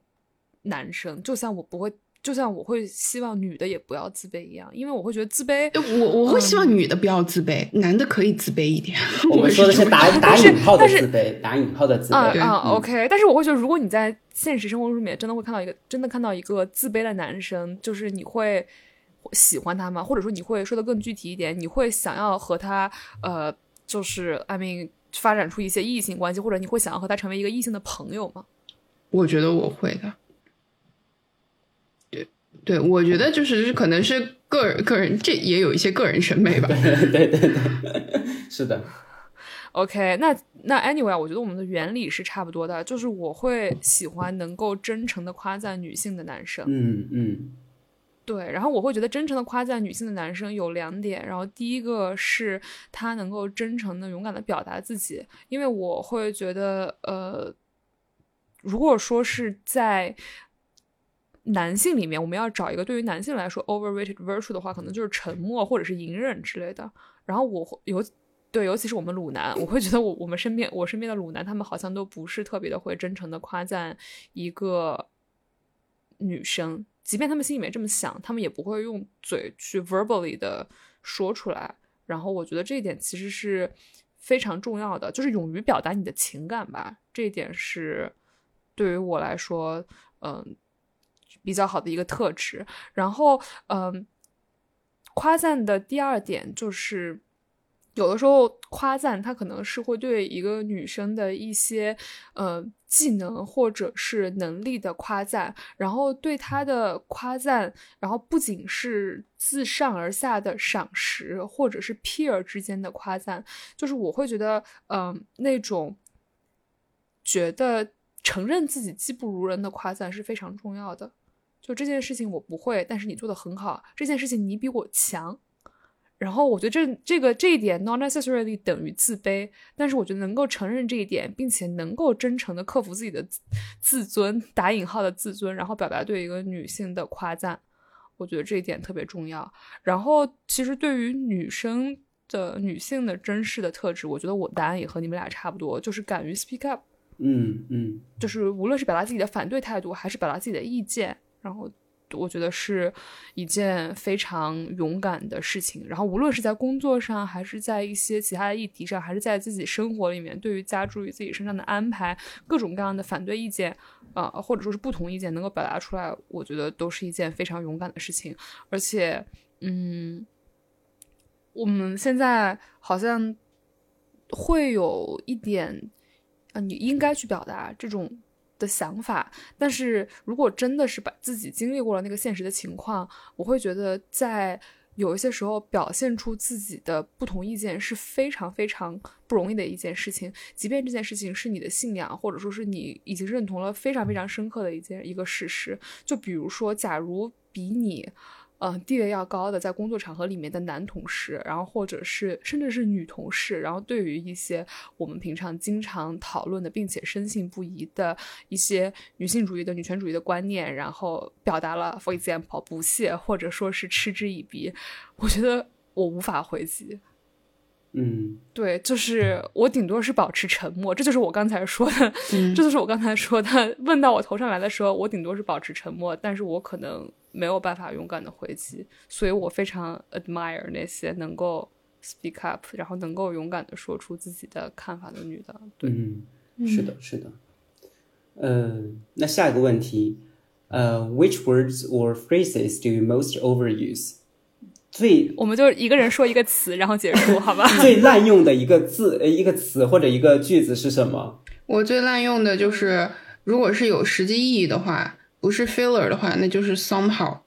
男生，就像我不会。就像我会希望女的也不要自卑一样，因为我会觉得自卑。我我会希望女的不要自卑，男的可以自卑一点。<laughs> 我们说的是打打引号的自卑，打引号的自卑。啊啊，OK。但是我会觉得，如果你在现实生活中里面真的会看到一个真的看到一个自卑的男生，就是你会喜欢他吗？或者说你会说的更具体一点，你会想要和他呃，就是 I mean 发展出一些异性关系，或者你会想要和他成为一个异性的朋友吗？我觉得我会的。对，我觉得就是可能是个人个人，这也有一些个人审美吧。<laughs> 对对对，是的。OK，那那 Anyway，我觉得我们的原理是差不多的，就是我会喜欢能够真诚的夸赞女性的男生。嗯嗯。对，然后我会觉得真诚的夸赞女性的男生有两点，然后第一个是他能够真诚的、勇敢的表达自己，因为我会觉得，呃，如果说是在。男性里面，我们要找一个对于男性来说 overrated virtue 的话，可能就是沉默或者是隐忍之类的。然后我尤对，尤其是我们鲁男，我会觉得我我们身边我身边的鲁男，他们好像都不是特别的会真诚的夸赞一个女生，即便他们心里面这么想，他们也不会用嘴去 verbally 的说出来。然后我觉得这一点其实是非常重要的，就是勇于表达你的情感吧。这一点是对于我来说，嗯。比较好的一个特质，然后，嗯，夸赞的第二点就是，有的时候夸赞他可能是会对一个女生的一些呃技能或者是能力的夸赞，然后对她的夸赞，然后不仅是自上而下的赏识，或者是 peer 之间的夸赞，就是我会觉得，嗯，那种觉得承认自己技不如人的夸赞是非常重要的。就这件事情我不会，但是你做的很好。这件事情你比我强，然后我觉得这这个这一点 not necessarily 等于自卑，但是我觉得能够承认这一点，并且能够真诚的克服自己的自尊（打引号的自尊），然后表达对一个女性的夸赞，我觉得这一点特别重要。然后其实对于女生的女性的真实的特质，我觉得我答案也和你们俩差不多，就是敢于 speak up。嗯嗯，就是无论是表达自己的反对态度，还是表达自己的意见。然后我觉得是一件非常勇敢的事情。然后无论是在工作上，还是在一些其他的议题上，还是在自己生活里面，对于加诸于自己身上的安排，各种各样的反对意见，啊，或者说是不同意见，能够表达出来，我觉得都是一件非常勇敢的事情。而且，嗯，我们现在好像会有一点，啊，你应该去表达这种。的想法，但是如果真的是把自己经历过了那个现实的情况，我会觉得在有一些时候表现出自己的不同意见是非常非常不容易的一件事情，即便这件事情是你的信仰，或者说是你已经认同了非常非常深刻的一件一个事实。就比如说，假如比你。嗯，地位要高的，在工作场合里面的男同事，然后或者是甚至是女同事，然后对于一些我们平常经常讨论的，并且深信不疑的一些女性主义的女权主义的观念，然后表达了，for example，不屑或者说是嗤之以鼻，我觉得我无法回击。嗯，对，就是我顶多是保持沉默，这就是我刚才说的，这就是我刚才说的，问到我头上来的时候，我顶多是保持沉默，但是我可能没有办法勇敢的回击，所以我非常 admire 那些能够 speak up，然后能够勇敢的说出自己的看法的女的。对，是的，是的。呃，那下一个问题，呃，which words or phrases do you most overuse？最，我们就一个人说一个词，然后结束，好吧？<laughs> 最滥用的一个字，呃，一个词或者一个句子是什么？我最滥用的就是，如果是有实际意义的话，不是 filler 的话，那就是 somehow。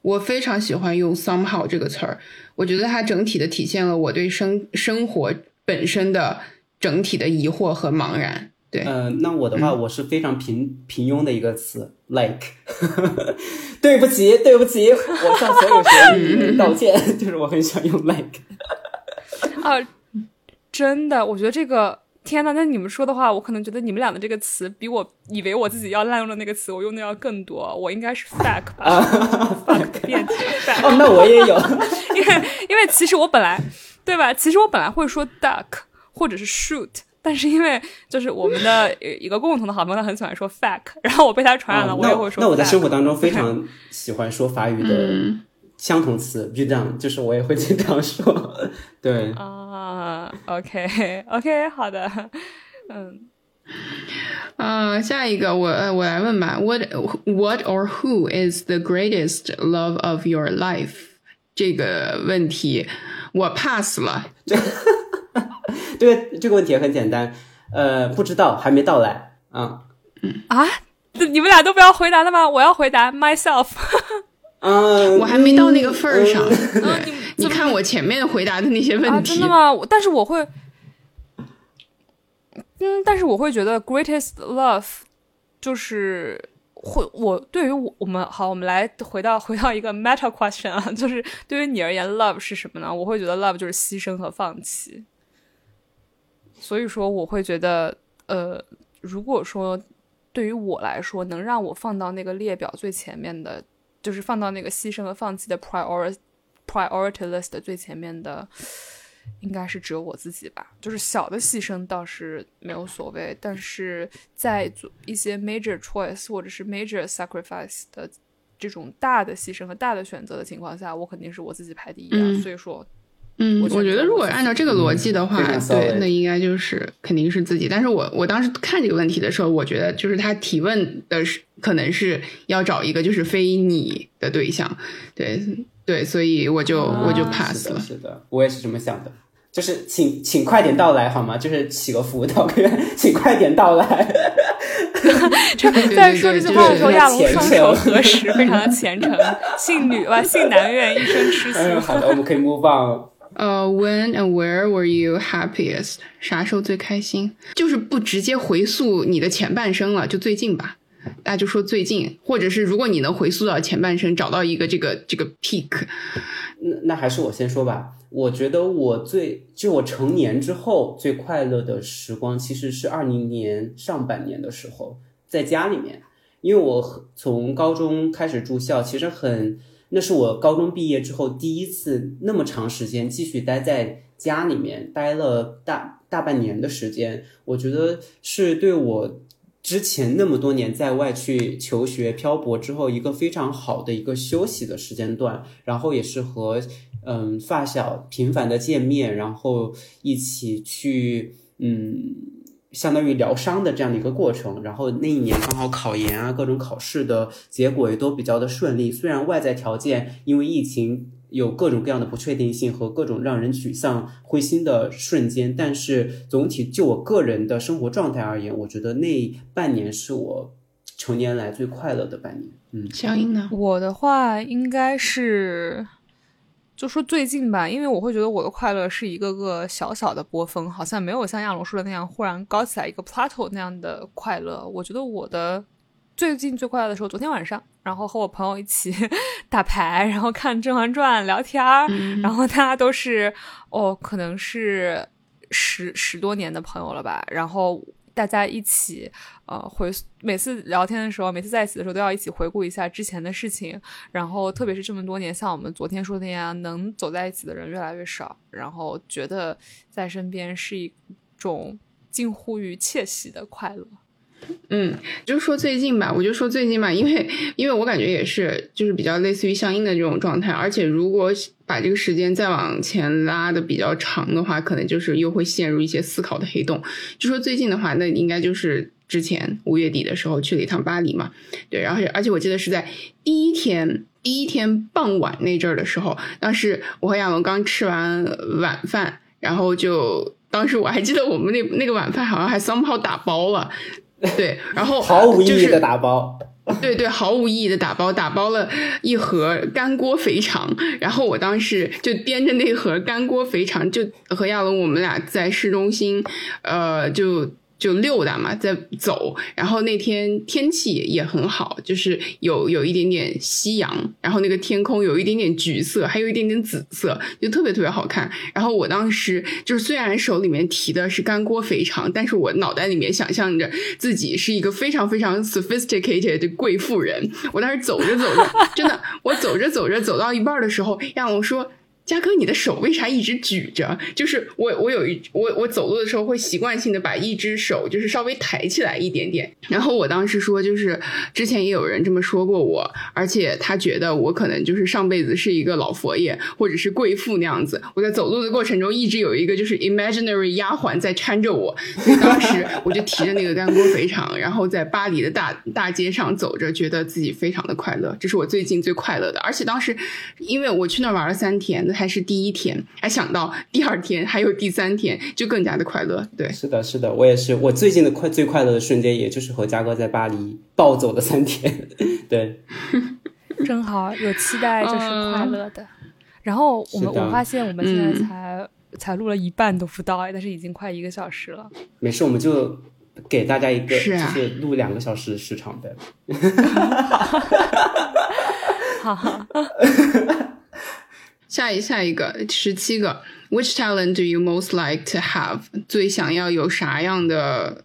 我非常喜欢用 somehow 这个词儿，我觉得它整体的体现了我对生生活本身的整体的疑惑和茫然。对，嗯，那我的话，我是非常平平庸的一个词，like，<laughs> 对不起，对不起，我向所有学 <laughs> 员道歉，就是我很喜欢用 like。啊，真的，我觉得这个，天呐，那你们说的话，我可能觉得你们俩的这个词，比我以为我自己要滥用的那个词，我用的要更多。我应该是 <laughs> fuck 吧，<laughs> fuck 变体 fuck。哦，那我也有，<laughs> 因为因为其实我本来，对吧？其实我本来会说 duck 或者是 shoot。但是因为就是我们的一个共同的好朋友，他很喜欢说 fuck，然后我被他传染了，我也会说。那我在生活当中非常喜欢说法语的相同词 b u d o n 就是我也会经常说。<laughs> 对啊，OK OK，好的，嗯，啊，下一个我我来问吧，What What or who is the greatest love of your life？这个问题我 pass 了。<laughs> 这个这个问题很简单，呃，不知道，还没到来啊。嗯啊，你们俩都不要回答了吗？我要回答 myself。嗯，我还没到那个份儿上。你你看我前面回答的那些问题，真的吗？但是我会，嗯，但是我会觉得 greatest love 就是会我对于我我们好，我们来回到 <laughs> 回到一个 meta question 啊，就是对于你而言，love 是什么呢？我会觉得 love 就是牺牲和放弃。所以说，我会觉得，呃，如果说对于我来说，能让我放到那个列表最前面的，就是放到那个牺牲和放弃的 priority priority list 最前面的，应该是只有我自己吧。就是小的牺牲倒是没有所谓，但是在做一些 major choice 或者是 major sacrifice 的这种大的牺牲和大的选择的情况下，我肯定是我自己排第一的。所以说。嗯，我觉得如果按照这个逻辑的话，对，那应该就是肯定是自己。但是我我当时看这个问题的时候，我觉得就是他提问的是可能是要找一个就是非你的对象，对对，所以我就我就 pass 了。是的，我也是这么想的，就是请请快点到来好吗？就是起个福，道个请快点到来。<laughs> 在说这句话的时候，亚龙双手合十，非常的虔诚。<laughs> 信女吧，信男愿，一生痴心。好的，我们可以播放。呃，When and where were you happiest？啥时候最开心？就是不直接回溯你的前半生了，就最近吧。大家就说最近，或者是如果你能回溯到前半生，找到一个这个这个 peak。那那还是我先说吧。我觉得我最就我成年之后最快乐的时光，其实是二零年上半年的时候，在家里面，因为我从高中开始住校，其实很。那是我高中毕业之后第一次那么长时间继续待在家里面，待了大大半年的时间。我觉得是对我之前那么多年在外去求学漂泊之后一个非常好的一个休息的时间段。然后也是和嗯发小频繁的见面，然后一起去嗯。相当于疗伤的这样的一个过程，然后那一年刚好考研啊，各种考试的结果也都比较的顺利。虽然外在条件因为疫情有各种各样的不确定性和各种让人沮丧、灰心的瞬间，但是总体就我个人的生活状态而言，我觉得那半年是我成年来最快乐的半年。嗯，相应呢，我的话应该是。就说最近吧，因为我会觉得我的快乐是一个个小小的波峰，好像没有像亚龙说的那样忽然高起来一个 plateau 那样的快乐。我觉得我的最近最快乐的时候，昨天晚上，然后和我朋友一起 <laughs> 打牌，然后看《甄嬛传》聊天儿，<laughs> 然后大家都是哦，可能是十十多年的朋友了吧，然后。大家一起，呃，回每次聊天的时候，每次在一起的时候，都要一起回顾一下之前的事情。然后，特别是这么多年，像我们昨天说的那样，能走在一起的人越来越少。然后，觉得在身边是一种近乎于窃喜的快乐。嗯，就说最近吧，我就说最近吧，因为因为我感觉也是，就是比较类似于相应的这种状态。而且如果把这个时间再往前拉的比较长的话，可能就是又会陷入一些思考的黑洞。就说最近的话，那应该就是之前五月底的时候去了一趟巴黎嘛，对，然后而且我记得是在第一天第一天傍晚那阵儿的时候，当时我和亚文刚吃完晚饭，然后就当时我还记得我们那那个晚饭好像还 somehow 打包了。<laughs> 对，然后毫无意义的打包，<laughs> 对对，毫无意义的打包，打包了一盒干锅肥肠，然后我当时就掂着那盒干锅肥肠，就和亚龙我们俩在市中心，呃，就。就溜达嘛，在走，然后那天天气也很好，就是有有一点点夕阳，然后那个天空有一点点橘色，还有一点点紫色，就特别特别好看。然后我当时就是虽然手里面提的是干锅肥肠，但是我脑袋里面想象着自己是一个非常非常 sophisticated 的贵妇人。我当时走着走着，真的，我走着走着走到一半的时候，让我说。嘉哥，你的手为啥一直举着？就是我，我有一我我走路的时候会习惯性的把一只手就是稍微抬起来一点点。然后我当时说，就是之前也有人这么说过我，而且他觉得我可能就是上辈子是一个老佛爷或者是贵妇那样子。我在走路的过程中一直有一个就是 imaginary 丫鬟在搀着我，所以当时我就提着那个干锅肥肠，然后在巴黎的大大街上走着，觉得自己非常的快乐。这是我最近最快乐的，而且当时因为我去那儿玩了三天。还是第一天，还想到第二天，还有第三天，就更加的快乐。对，是的，是的，我也是。我最近的快最快乐的瞬间，也就是和嘉哥在巴黎暴走了三天。<laughs> 对，<laughs> 正好，有期待就是快乐的。然后我们我发现我们现在才才录了一半都不到，但是已经快一个小时了。没事，我们就给大家一个就是录两个小时的时长呗。好 <laughs> 好。下一下一个十七个，Which talent do you most like to have？最想要有啥样的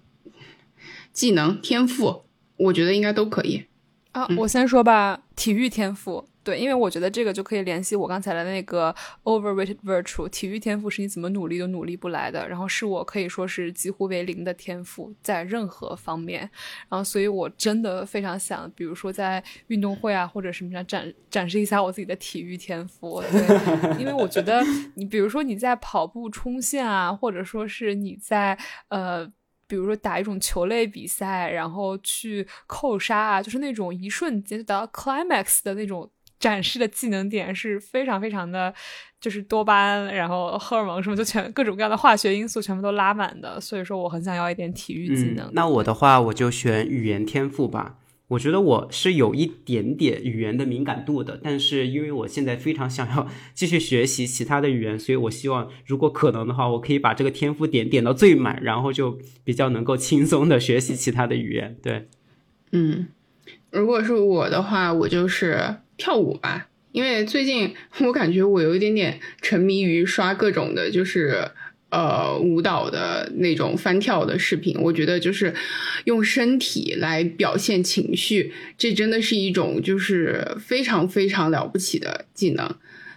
技能天赋？我觉得应该都可以。啊，我先说吧，体育天赋。对，因为我觉得这个就可以联系我刚才的那个 overrated virtue，体育天赋是你怎么努力都努力不来的，然后是我可以说是几乎为零的天赋在任何方面，然后所以我真的非常想，比如说在运动会啊或者什么上展展示一下我自己的体育天赋，对，因为我觉得你比如说你在跑步冲线啊，或者说是你在呃，比如说打一种球类比赛，然后去扣杀啊，就是那种一瞬间就达到 climax 的那种。展示的技能点是非常非常的，就是多巴胺，然后荷尔蒙什么，就全各种各样的化学因素全部都拉满的。所以说我很想要一点体育技能。那我的话，我就选语言天赋吧。我觉得我是有一点点语言的敏感度的，但是因为我现在非常想要 <laughs> 继续学习其他的语言，所以我希望如果可能的话，我可以把这个天赋点点到最满，然后就比较能够轻松的学习其他的语言。对，嗯，如果是我的话，我就是。跳舞吧，因为最近 <laughs> 我感觉我有一点点沉迷于刷各种的，就是呃舞蹈的那种翻跳的视频。我觉得就是用身体来表现情绪，这真的是一种就是非常非常了不起的技能。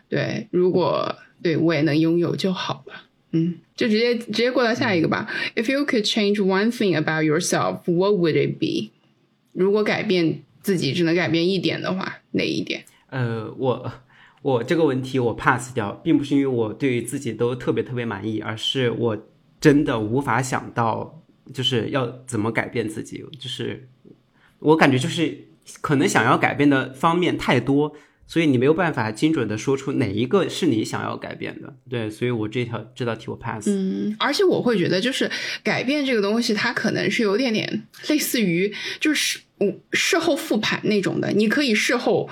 对，如果对我也能拥有就好了。嗯，就直接直接过到下一个吧。If you could change one thing about yourself, what would it be？如果改变。自己只能改变一点的话，哪一点？呃，我我这个问题我 pass 掉，并不是因为我对于自己都特别特别满意，而是我真的无法想到就是要怎么改变自己。就是我感觉就是可能想要改变的方面太多，所以你没有办法精准的说出哪一个是你想要改变的。对，所以我这条这道题我 pass。嗯，而且我会觉得就是改变这个东西，它可能是有点点类似于就是。事后复盘那种的，你可以事后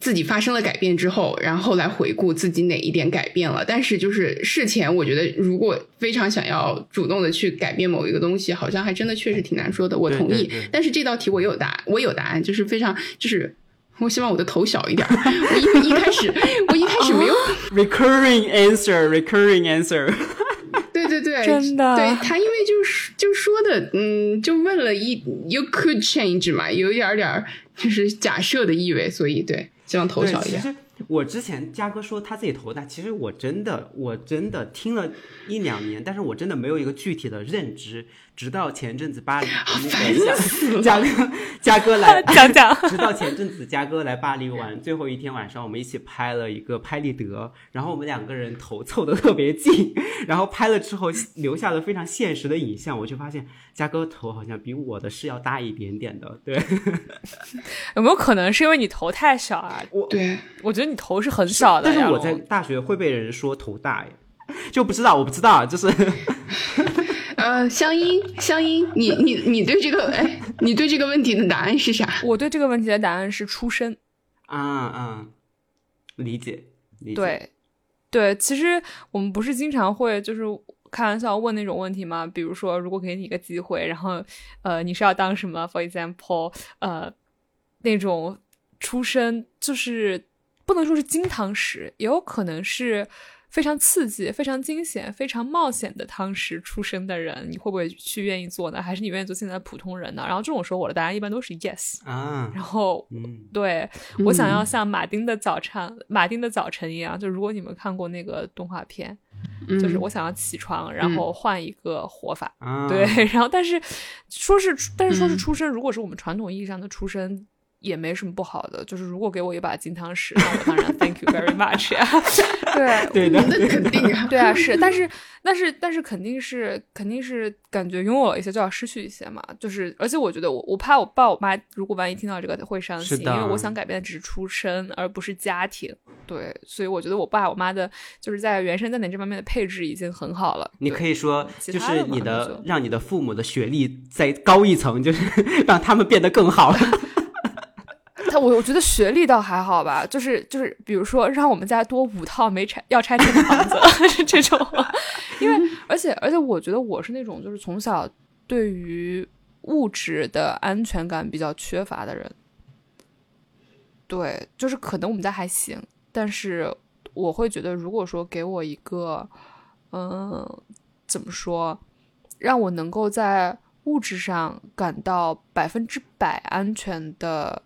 自己发生了改变之后，然后来回顾自己哪一点改变了。但是就是事前，我觉得如果非常想要主动的去改变某一个东西，好像还真的确实挺难说的。我同意，但是这道题我有答，我有答案，就是非常就是我希望我的头小一点。我因为 <laughs> 一开始我一开始没有 recurring answer，recurring answer。<laughs> 对对对，真的，对他，因为就是就说的，嗯，就问了一，you could change 嘛，有一点点就是假设的意味，所以对，希望头小一点。我之前嘉哥说他自己头大，其实我真的我真的听了一两年，但是我真的没有一个具体的认知。直到前阵子巴黎，嘉哥嘉哥来 <laughs> 讲讲。<laughs> 直到前阵子嘉哥来巴黎玩，最后一天晚上，我们一起拍了一个拍立得，然后我们两个人头凑的特别近，然后拍了之后留下了非常现实的影像，我就发现嘉哥头好像比我的是要大一点点的。对，<laughs> 有没有可能是因为你头太小啊？我对我觉得你头是很小的，但是我在大学会被人说头大，就不知道，我不知道，就是。呃，香音，香音，你你你对这个，哎，你对这个问题的答案是啥？我对这个问题的答案是出身。啊啊，理解，理解。对，对，其实我们不是经常会就是开玩笑问那种问题吗？比如说，如果给你一个机会，然后呃，你是要当什么？For example，呃，那种出身就是不能说是金汤匙，也有可能是。非常刺激、非常惊险、非常冒险的汤匙出生的人，你会不会去愿意做呢？还是你愿意做现在的普通人呢？然后这种时候，我的答案一般都是 yes。啊，然后，嗯对我想要像马丁的早晨、马丁的早晨一样，就如果你们看过那个动画片，就是我想要起床，然后换一个活法。啊，对，<laughs> 然后但是说是但是说是出生，如果是我们传统意义上的出生。也没什么不好的，就是如果给我一把金汤匙，那我当然 thank you very much 呀。<laughs> 对，对的，那肯定啊，<laughs> 对啊，是，但是，但是，但是肯定是，肯定是感觉拥有了一些就要失去一些嘛。就是，而且我觉得我我怕我爸我妈如果万一听到这个会伤心，因为我想改变的只是出身，而不是家庭。对，所以我觉得我爸我妈的就是在原生家庭这方面的配置已经很好了。你可以说，就是你的的让你的父母的学历再高一层，就是 <laughs> 让他们变得更好。我我觉得学历倒还好吧，就是就是比如说让我们家多五套没拆要拆迁的房子这种，因为而且而且我觉得我是那种就是从小对于物质的安全感比较缺乏的人，对，就是可能我们家还行，但是我会觉得如果说给我一个嗯怎么说，让我能够在物质上感到百分之百安全的。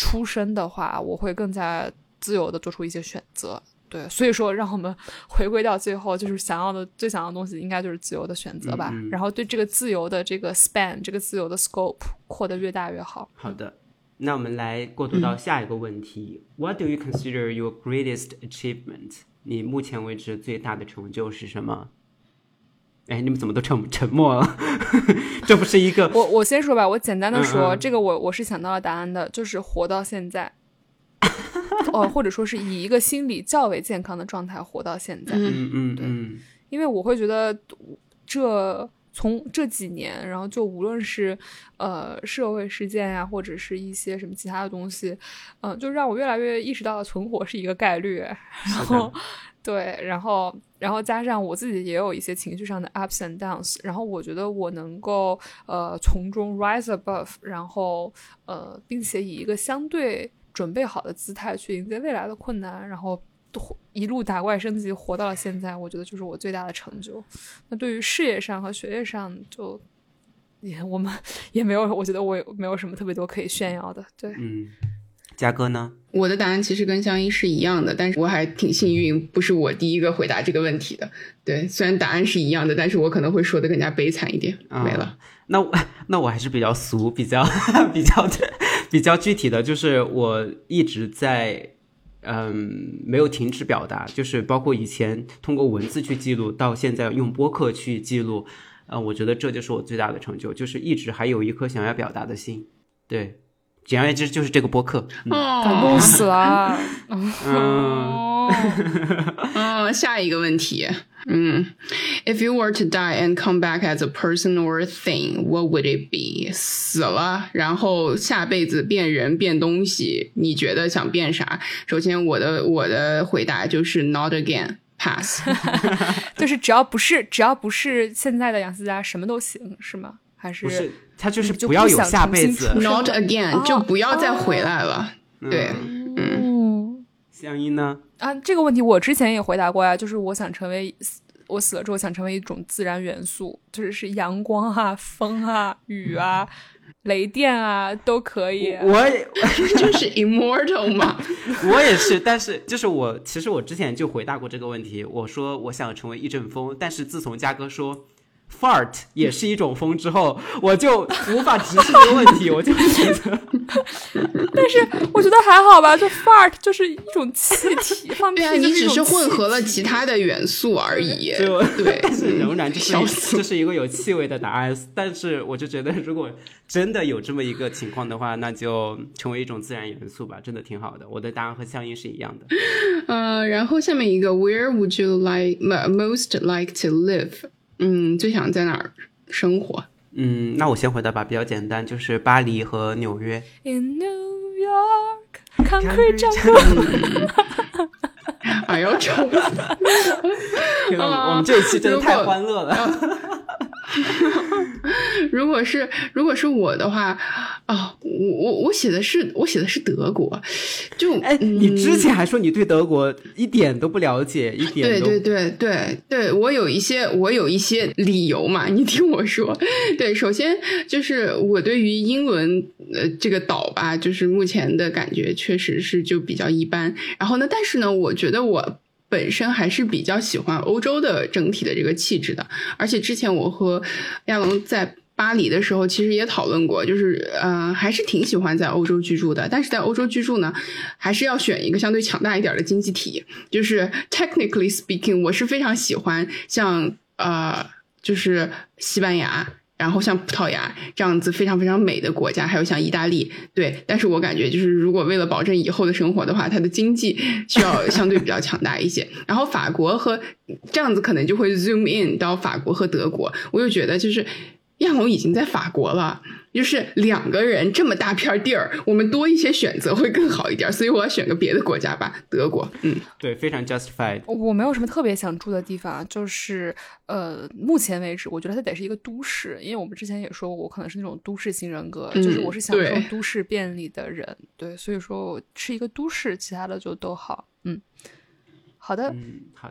出身的话，我会更加自由的做出一些选择。对，所以说，让我们 <laughs> 回归到最后，就是想要的最想要的东西，应该就是自由的选择吧。嗯嗯然后对这个自由的这个 span，这个自由的 scope 扩得越大越好。好的，那我们来过渡到下一个问题、w h a t do you consider your greatest achievement？你目前为止最大的成就是什么？哎，你们怎么都沉沉默了？<laughs> 这不是一个我我先说吧，我简单的说，嗯嗯这个我我是想到了答案的，就是活到现在，<laughs> 哦，或者说是以一个心理较为健康的状态活到现在。嗯嗯嗯因为我会觉得这从这几年，然后就无论是呃社会事件呀、或者是一些什么其他的东西，嗯、就让我越来越意识到了存活是一个概率，然后对，然后然后加上我自己也有一些情绪上的 ups and downs，然后我觉得我能够呃从中 rise above，然后呃并且以一个相对准备好的姿态去迎接未来的困难，然后一路打怪升级，活到了现在，我觉得就是我最大的成就。那对于事业上和学业上，就也我们 <laughs> 也没有，我觉得我也没有什么特别多可以炫耀的。对，嗯，嘉哥呢？我的答案其实跟香依是一样的，但是我还挺幸运，不是我第一个回答这个问题的。对，虽然答案是一样的，但是我可能会说的更加悲惨一点。啊没了。那我 <laughs> 那我还是比较俗，比较 <laughs> 比较的 <laughs> 比较具体的，就是我一直在嗯没有停止表达，就是包括以前通过文字去记录，到现在用播客去记录，呃，我觉得这就是我最大的成就，就是一直还有一颗想要表达的心。对，简而言之就是这个播客。嗯感动死了。嗯哦，嗯，下一个问题，嗯，If you were to die and come back as a person or a thing, what would it be？死了，然后下辈子变人变东西，你觉得想变啥？首先，我的我的回答就是 not again。pass，<laughs> 就是只要不是只要不是现在的杨思佳，什么都行，是吗？还是不是，他就是不要有下辈子 not again，、哦就不要再回来了。对，嗯香音呢？啊，这个问题我之前也回答过呀，就是我想成为我死了之后想成为一种自然元素，就是是阳光啊、风啊、雨啊、雷电啊都可以。我也 <laughs> 就是 immortal 嘛。<laughs> 我也是，但是就是我，其实我之前就回答过这个问题，我说我想成为一阵风，但是自从嘉哥说 fart 也是一种风之后，我就无法直视这个问题，<laughs> 我就觉得但是我觉得还好吧，就 fart 就是一种气体，<laughs> 放屁对啊，你只是混合了其他的元素而已。就对，但是仍然这是 <laughs> 这是一个有气味的答案，但是我就觉得如果真的有这么一个情况的话，那就成为一种自然元素吧，真的挺好的。我的答案和相应是一样的。呃，然后下面一个，Where would you like most like to live？嗯，最想在哪儿生活？嗯，那我先回答吧，比较简单，就是巴黎和纽约。In New York, concrete jungle。哎呦，<laughs> 丑！天呐我们这一期真的太欢乐了。<laughs> <laughs> 如果是如果是我的话，哦，我我我写的是我写的是德国，就哎，你之前还说你对德国一点都不了解，一点对对对对对，我有一些我有一些理由嘛，你听我说。<laughs> 对，首先就是我对于英伦呃这个岛吧，就是目前的感觉确实是就比较一般。然后呢，但是呢，我觉得我本身还是比较喜欢欧洲的整体的这个气质的，而且之前我和亚龙在。巴黎的时候，其实也讨论过，就是呃，还是挺喜欢在欧洲居住的。但是在欧洲居住呢，还是要选一个相对强大一点的经济体。就是 technically speaking，我是非常喜欢像呃，就是西班牙，然后像葡萄牙这样子非常非常美的国家，还有像意大利。对，但是我感觉就是如果为了保证以后的生活的话，它的经济需要 <laughs> 相对比较强大一些。然后法国和这样子可能就会 zoom in 到法国和德国，我就觉得就是。亚龙已经在法国了，就是两个人这么大片地儿，我们多一些选择会更好一点，所以我要选个别的国家吧，德国。嗯，对，非常 justified。我没有什么特别想住的地方，就是呃，目前为止，我觉得它得是一个都市，因为我们之前也说过，我可能是那种都市型人格，就是我是享受都市便利的人，对，所以说我是一个都市，其他的就都好，嗯。好的，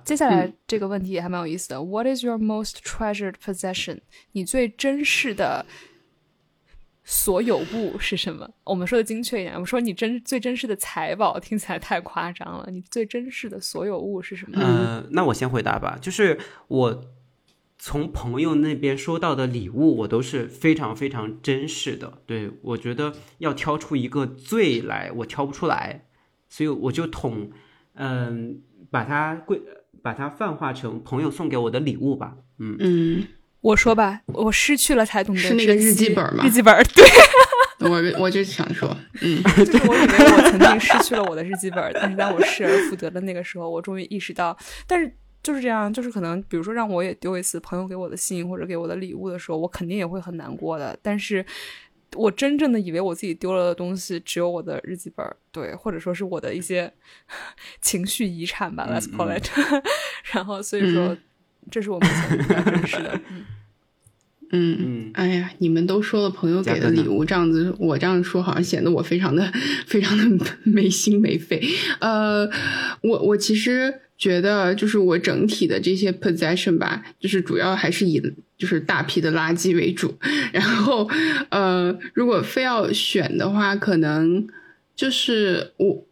接下来这个问题也还蛮有意思的。What is your most treasured possession？你最珍视的所有物是什么？我们说的精确一点，我们说你真最真实的财宝听起来太夸张了。你最真实的所有物是什么？嗯，那我先回答吧。就是我从朋友那边收到的礼物，我都是非常非常珍视的。对我觉得要挑出一个最来，我挑不出来，所以我就统嗯。把它归，把它泛化成朋友送给我的礼物吧。嗯嗯，我说吧，我失去了才懂得是那个日记本吗？日记本，对。<laughs> 我我就想说，嗯，<laughs> 就是我以为我曾经失去了我的日记本，但是当我失而复得的那个时候，我终于意识到，但是就是这样，就是可能，比如说让我也丢一次朋友给我的信或者给我的礼物的时候，我肯定也会很难过的，但是。我真正的以为我自己丢了的东西只有我的日记本，对，或者说是我的一些 <laughs> 情绪遗产吧，Let's call it。然后，所以说，这是我们比较真实的。<laughs> 嗯嗯，哎呀，你们都说了朋友给的礼物，这样子我这样说好像显得我非常的非常的没心没肺。呃，我我其实。觉得就是我整体的这些 possession 吧，就是主要还是以就是大批的垃圾为主。然后，呃，如果非要选的话，可能就是我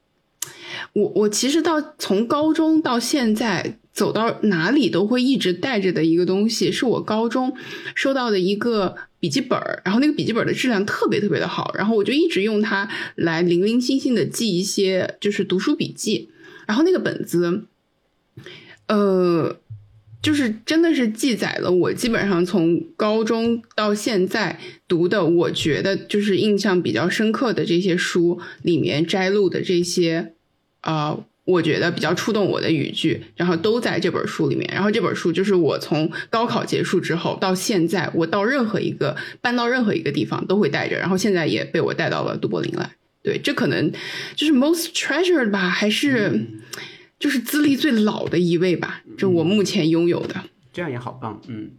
我我其实到从高中到现在走到哪里都会一直带着的一个东西，是我高中收到的一个笔记本然后那个笔记本的质量特别特别的好，然后我就一直用它来零零星星的记一些就是读书笔记。然后那个本子。呃，就是真的是记载了我基本上从高中到现在读的，我觉得就是印象比较深刻的这些书里面摘录的这些，啊，我觉得比较触动我的语句，然后都在这本书里面。然后这本书就是我从高考结束之后到现在，我到任何一个搬到任何一个地方都会带着。然后现在也被我带到了杜柏林来。对，这可能就是 most treasured 吧，还是？就是资历最老的一位吧，就我目前拥有的，这样也好棒，嗯，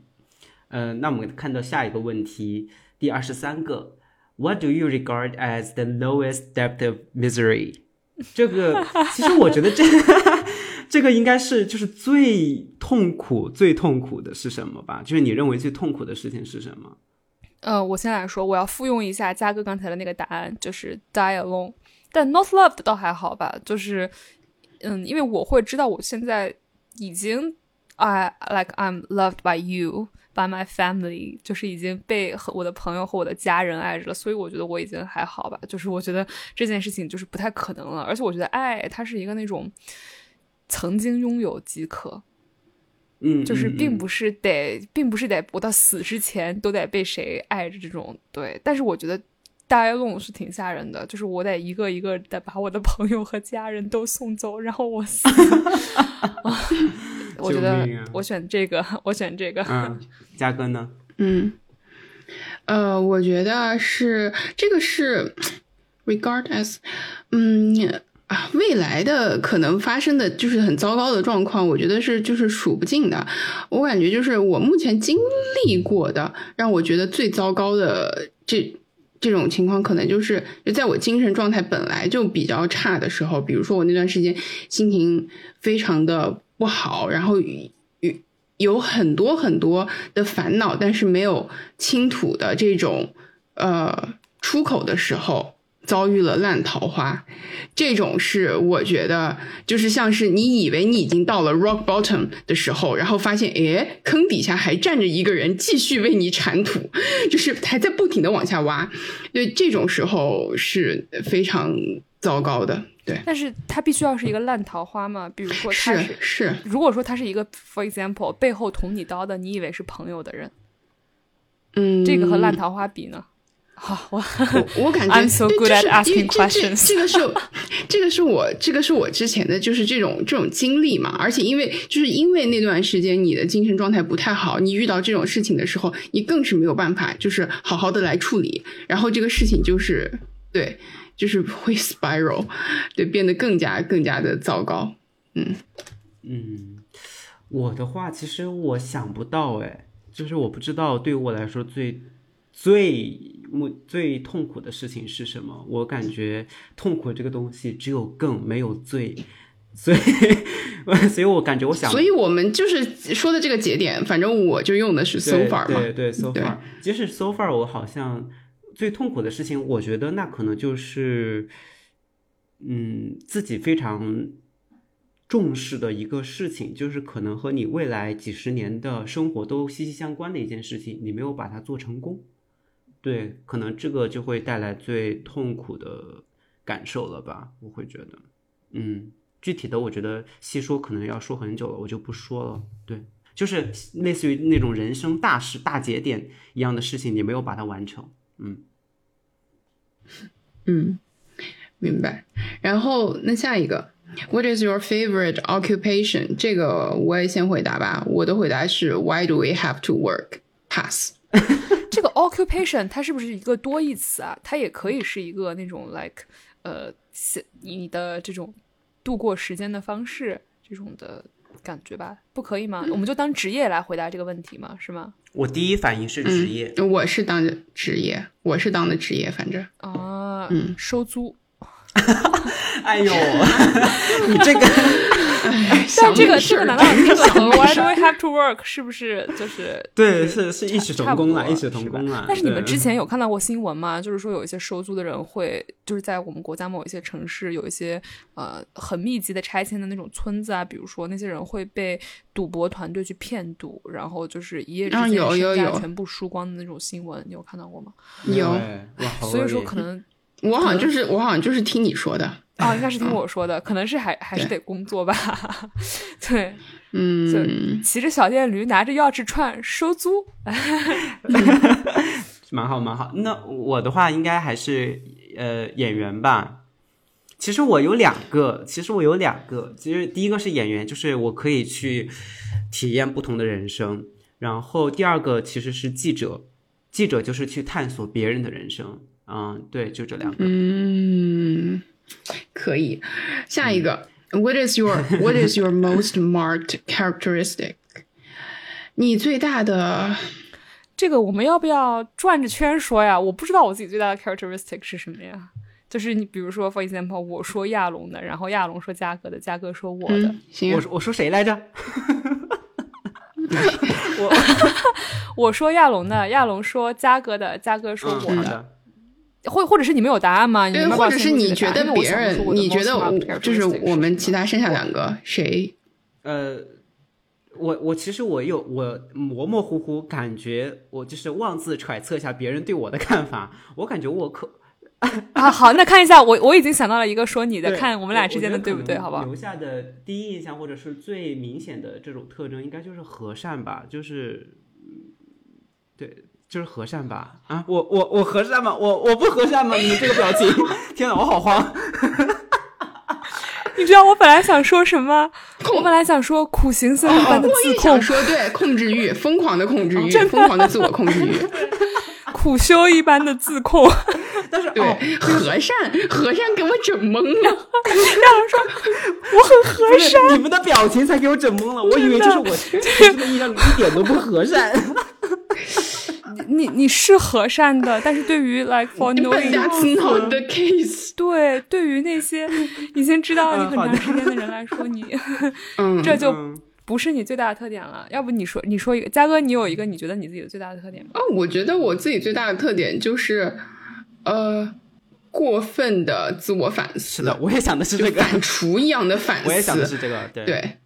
呃，那我们看到下一个问题，第二十三个，What do you regard as the lowest depth of misery？<laughs> 这个其实我觉得这 <laughs> 这个应该是就是最痛苦、最痛苦的是什么吧？就是你认为最痛苦的事情是什么？嗯，我先来说，我要复用一下嘉哥刚才的那个答案，就是 die alone，但 not loved 倒还好吧，就是。嗯，因为我会知道我现在已经，I like I'm loved by you by my family，就是已经被和我的朋友和我的家人爱着了，所以我觉得我已经还好吧。就是我觉得这件事情就是不太可能了，而且我觉得爱它是一个那种曾经拥有即可，嗯，就是并不是得，并不是得我到死之前都得被谁爱着这种对，但是我觉得。大爱弄是挺吓人的，就是我得一个一个的把我的朋友和家人都送走，然后我死。<laughs> 我觉得我选这个，<laughs> 我选这个。嗯，嘉哥呢？嗯，呃，我觉得是这个是 regard as，嗯啊，未来的可能发生的就是很糟糕的状况，我觉得是就是数不尽的。我感觉就是我目前经历过的，让我觉得最糟糕的这。这种情况可能就是就在我精神状态本来就比较差的时候，比如说我那段时间心情非常的不好，然后有有很多很多的烦恼，但是没有倾吐的这种呃出口的时候。遭遇了烂桃花，这种是我觉得就是像是你以为你已经到了 rock bottom 的时候，然后发现诶坑底下还站着一个人继续为你铲土，就是还在不停的往下挖，对这种时候是非常糟糕的。对，但是他必须要是一个烂桃花嘛？比如说他是是，如果说他是一个 for example 背后捅你刀的，你以为是朋友的人，嗯，这个和烂桃花比呢？好，我我感觉，I'm so good at asking questions。这个是，<laughs> 这个是我，这个是我之前的就是这种这种经历嘛。而且因为就是因为那段时间你的精神状态不太好，你遇到这种事情的时候，你更是没有办法就是好好的来处理。然后这个事情就是对，就是会 <laughs> spiral，对，变得更加更加的糟糕。嗯嗯，我的话其实我想不到哎，就是我不知道对于我来说最。最最痛苦的事情是什么？我感觉痛苦这个东西只有更没有最，所以所以我感觉我想，所以我们就是说的这个节点，反正我就用的是 so far 嘛，对对 so far。即使 so far，我好像最痛苦的事情，我觉得那可能就是，嗯，自己非常重视的一个事情，就是可能和你未来几十年的生活都息息相关的一件事情，你没有把它做成功。对，可能这个就会带来最痛苦的感受了吧？我会觉得，嗯，具体的我觉得细说可能要说很久了，我就不说了。对，就是类似于那种人生大事、大节点一样的事情，你没有把它完成。嗯，嗯，明白。然后那下一个，What is your favorite occupation？这个我也先回答吧。我的回答是 Why do we have to work? Pass。<laughs> 这个 occupation 它是不是一个多义词啊？它也可以是一个那种 like 呃，你的这种度过时间的方式这种的感觉吧？不可以吗？我们就当职业来回答这个问题吗？是吗？我第一反应是职业，我是当的职业，我是当的职业，反正啊，嗯，收租。<laughs> 哎呦，<laughs> 你这个。<laughs> 但这个这个难道这个和 Why do we have to work 是不是就是 <laughs> 对是是异曲同工了异曲同工了？但是你们之前有看到过新闻吗？就是说有一些收租的人会就是在我们国家某一些城市有一些呃很密集的拆迁的那种村子啊，比如说那些人会被赌博团队去骗赌，然后就是一夜之间身家全部输光的那种新闻，你有看到过吗？有，所以说可能我好像就是我好像就是听你说的。哦，<laughs> 应该是听我说的，可能是还还是得工作吧。<laughs> 对，嗯，骑着小电驴，拿着钥匙串收租，<laughs> 蛮好蛮好。那我的话应该还是呃演员吧。其实我有两个，其实我有两个。其实第一个是演员，就是我可以去体验不同的人生。然后第二个其实是记者，记者就是去探索别人的人生。嗯，对，就这两个。嗯。可以，下一个，What is your What is your most marked characteristic？你最大的 <laughs> 这个我们要不要转着圈说呀？我不知道我自己最大的 characteristic 是什么呀？就是你比如说，for example，我说亚龙的，然后亚龙说嘉哥的，嘉哥说我的，行，我我说谁来着？<laughs> 我 <laughs> 我说亚龙的，亚龙说嘉哥的，嘉哥说我的。或或者是你们有答案吗？对，或者是你觉得别人，你觉得就是我们其他剩下两个谁？呃，我我其实我有我模模糊糊感觉，我就是妄自揣测一下别人对我的看法。我感觉我可啊，好，那看一下我我已经想到了一个说你的，看我们俩之间的对不对？好不好？留下的第一印象或者是最明显的这种特征，应该就是和善吧？就是对。就是和善吧？啊，我我我和善吗？我我不和善吗？你这个表情，<laughs> 天哪，我好慌！<laughs> 你知道我本来想说什么？我本来想说苦行僧一般的自控，说对控制欲，疯狂的控制欲，<laughs> 疯狂的自我控制欲，苦修一般的自控。但是对和善，和善给我整懵了。让人说我很和善，你们的表情才给我整懵了。我以为这是我真的印象里一点都不和善。<laughs> 你你是和善的，但是对于 like for knowing That's not the case。对，对于那些已经知道你很长时间的人来说，你嗯，<laughs> 这就不是你最大的特点了。要不你说你说一个，嘉哥，你有一个你觉得你自己的最大的特点吗？哦，我觉得我自己最大的特点就是，呃，过分的自我反思。是的，我也想的是就这个，反刍一样的反思。我也想的是这个，对对，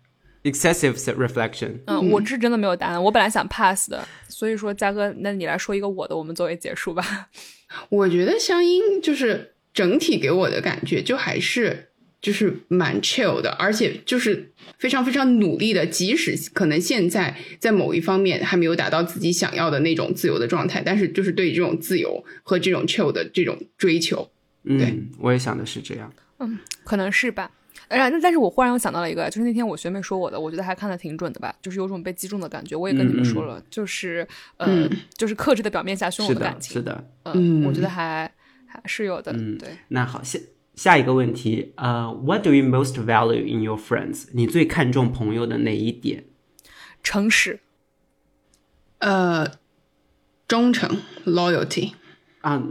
excessive reflection。嗯，我是真的没有答案，我本来想 pass 的，所以说嘉哥，那你来说一个我的，我们作为结束吧。<laughs> 我觉得香音就是整体给我的感觉就还是就是蛮 chill 的，而且就是非常非常努力的，即使可能现在在某一方面还没有达到自己想要的那种自由的状态，但是就是对这种自由和这种 chill 的这种追求。对嗯，我也想的是这样。嗯可能是吧。然后，但是我忽然又想到了一个，就是那天我学妹说我的，我觉得还看的挺准的吧，就是有种被击中的感觉。我也跟你们说了，就是呃，嗯就是克制的表面下汹涌的，感情。是的。嗯，嗯我觉得还还是有的。嗯对，那好，下下一个问题，呃、w h a t do you most value in your friends？你最看重朋友的哪一点？诚实。呃，忠诚 loyalty。啊，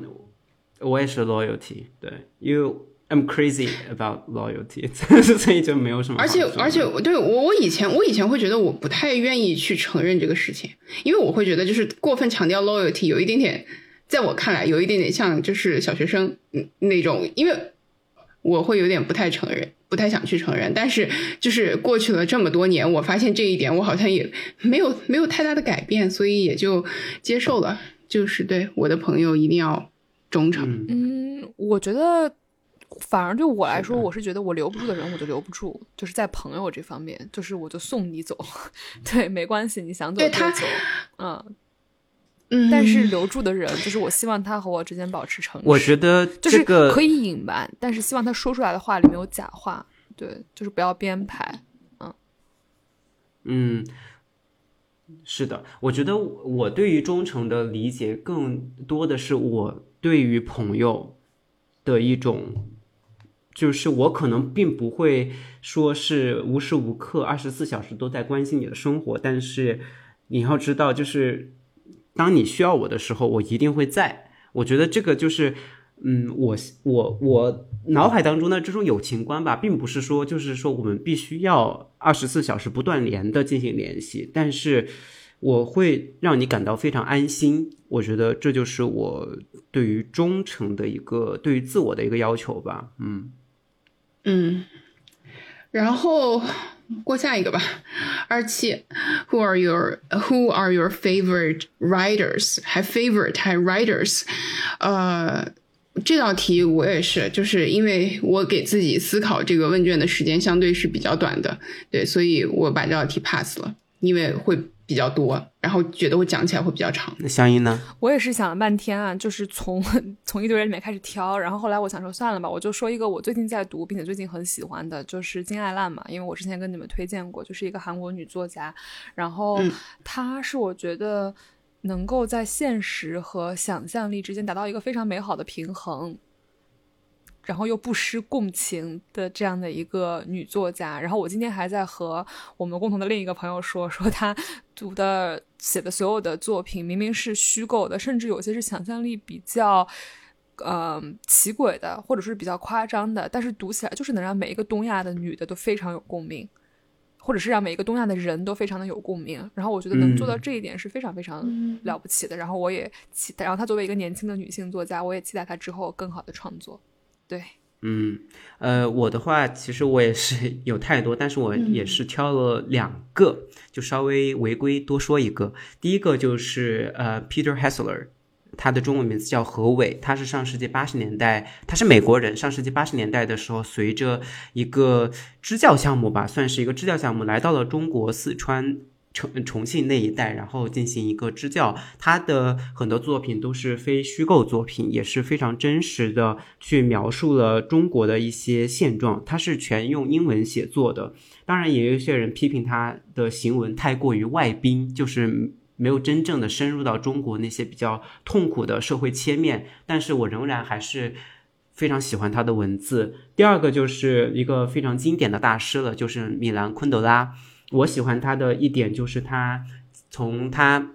我也是 loyalty，对，you I'm crazy about loyalty，<laughs> 所以就没有什么而且。而且，对我我以前我以前会觉得我不太愿意去承认这个事情，因为我会觉得就是过分强调 loyalty，有一点点，在我看来有一点点像就是小学生嗯那种，因为我会有点不太承认，不太想去承认。但是就是过去了这么多年，我发现这一点我好像也没有没有太大的改变，所以也就接受了。就是对我的朋友一定要忠诚。嗯，我觉得反而对我来说，我是觉得我留不住的人，我就留不住。就是在朋友这方面，就是我就送你走，<laughs> 对，没关系，你想走就走。嗯，嗯，但是留住的人，就是我希望他和我之间保持诚实。我觉得就是可以隐瞒，但是希望他说出来的话里面有假话。对，就是不要编排。嗯嗯，是的，我觉得我对于忠诚的理解更多的是我对于朋友的一种，就是我可能并不会说是无时无刻二十四小时都在关心你的生活，但是你要知道，就是当你需要我的时候，我一定会在。我觉得这个就是。嗯，我我我脑海当中的这种友情观吧，并不是说就是说我们必须要二十四小时不断联的进行联系，但是我会让你感到非常安心。我觉得这就是我对于忠诚的一个对于自我的一个要求吧。嗯，嗯，然后过下一个吧。二七，Who are your Who are your favorite writers？还 favorite 还 writers？呃，这道题我也是，就是因为我给自己思考这个问卷的时间相对是比较短的，对，所以我把这道题 pass 了，因为会比较多，然后觉得我讲起来会比较长。那香音呢？我也是想了半天啊，就是从 <laughs> 从一堆人里面开始挑，然后后来我想说算了吧，我就说一个我最近在读并且最近很喜欢的，就是金爱烂嘛，因为我之前跟你们推荐过，就是一个韩国女作家，然后嗯她是我觉得能够在现实和想象力之间达到一个非常美好的平衡。然后又不失共情的这样的一个女作家，然后我今天还在和我们共同的另一个朋友说，说她读的写的所有的作品明明是虚构的，甚至有些是想象力比较，呃奇诡的，或者是比较夸张的，但是读起来就是能让每一个东亚的女的都非常有共鸣，或者是让每一个东亚的人都非常的有共鸣。然后我觉得能做到这一点是非常非常了不起的。然后我也期待，然后她作为一个年轻的女性作家，我也期待她之后更好的创作。对，嗯，呃，我的话其实我也是有太多，但是我也是挑了两个，就稍微违规多说一个。第一个就是呃，Peter Hessler，他的中文名字叫何伟，他是上世纪八十年代，他是美国人，上世纪八十年代的时候，随着一个支教项目吧，算是一个支教项目，来到了中国四川。重重庆那一带，然后进行一个支教，他的很多作品都是非虚构作品，也是非常真实的去描述了中国的一些现状。他是全用英文写作的，当然也有一些人批评他的行文太过于外宾，就是没有真正的深入到中国那些比较痛苦的社会切面。但是我仍然还是。非常喜欢他的文字。第二个就是一个非常经典的大师了，就是米兰昆德拉。我喜欢他的一点就是他从他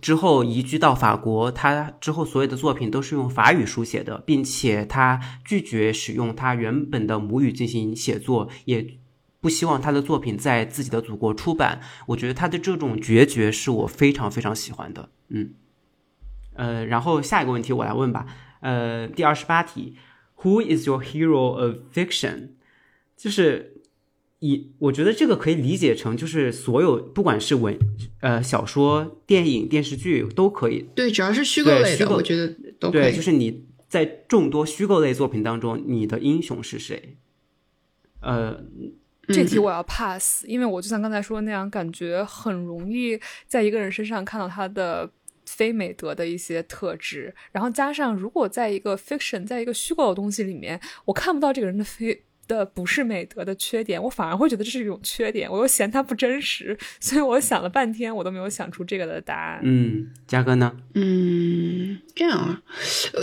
之后移居到法国，他之后所有的作品都是用法语书写的，并且他拒绝使用他原本的母语进行写作，也不希望他的作品在自己的祖国出版。我觉得他的这种决绝是我非常非常喜欢的。嗯，呃，然后下一个问题我来问吧。呃，第二十八题，Who is your hero of fiction？就是。以我觉得这个可以理解成，就是所有不管是文呃小说、电影、电视剧都可以。对，只要是虚构类的，我觉得都可以。对，就是你在众多虚构类作品当中，你的英雄是谁？呃，这题我要 pass，因为我就像刚才说的那样，感觉很容易在一个人身上看到他的非美德的一些特质，然后加上如果在一个 fiction，在一个虚构的东西里面，我看不到这个人的非。的不是美德的缺点，我反而会觉得这是一种缺点，我又嫌它不真实，所以我想了半天，我都没有想出这个的答案。嗯，嘉哥呢？嗯，这样啊，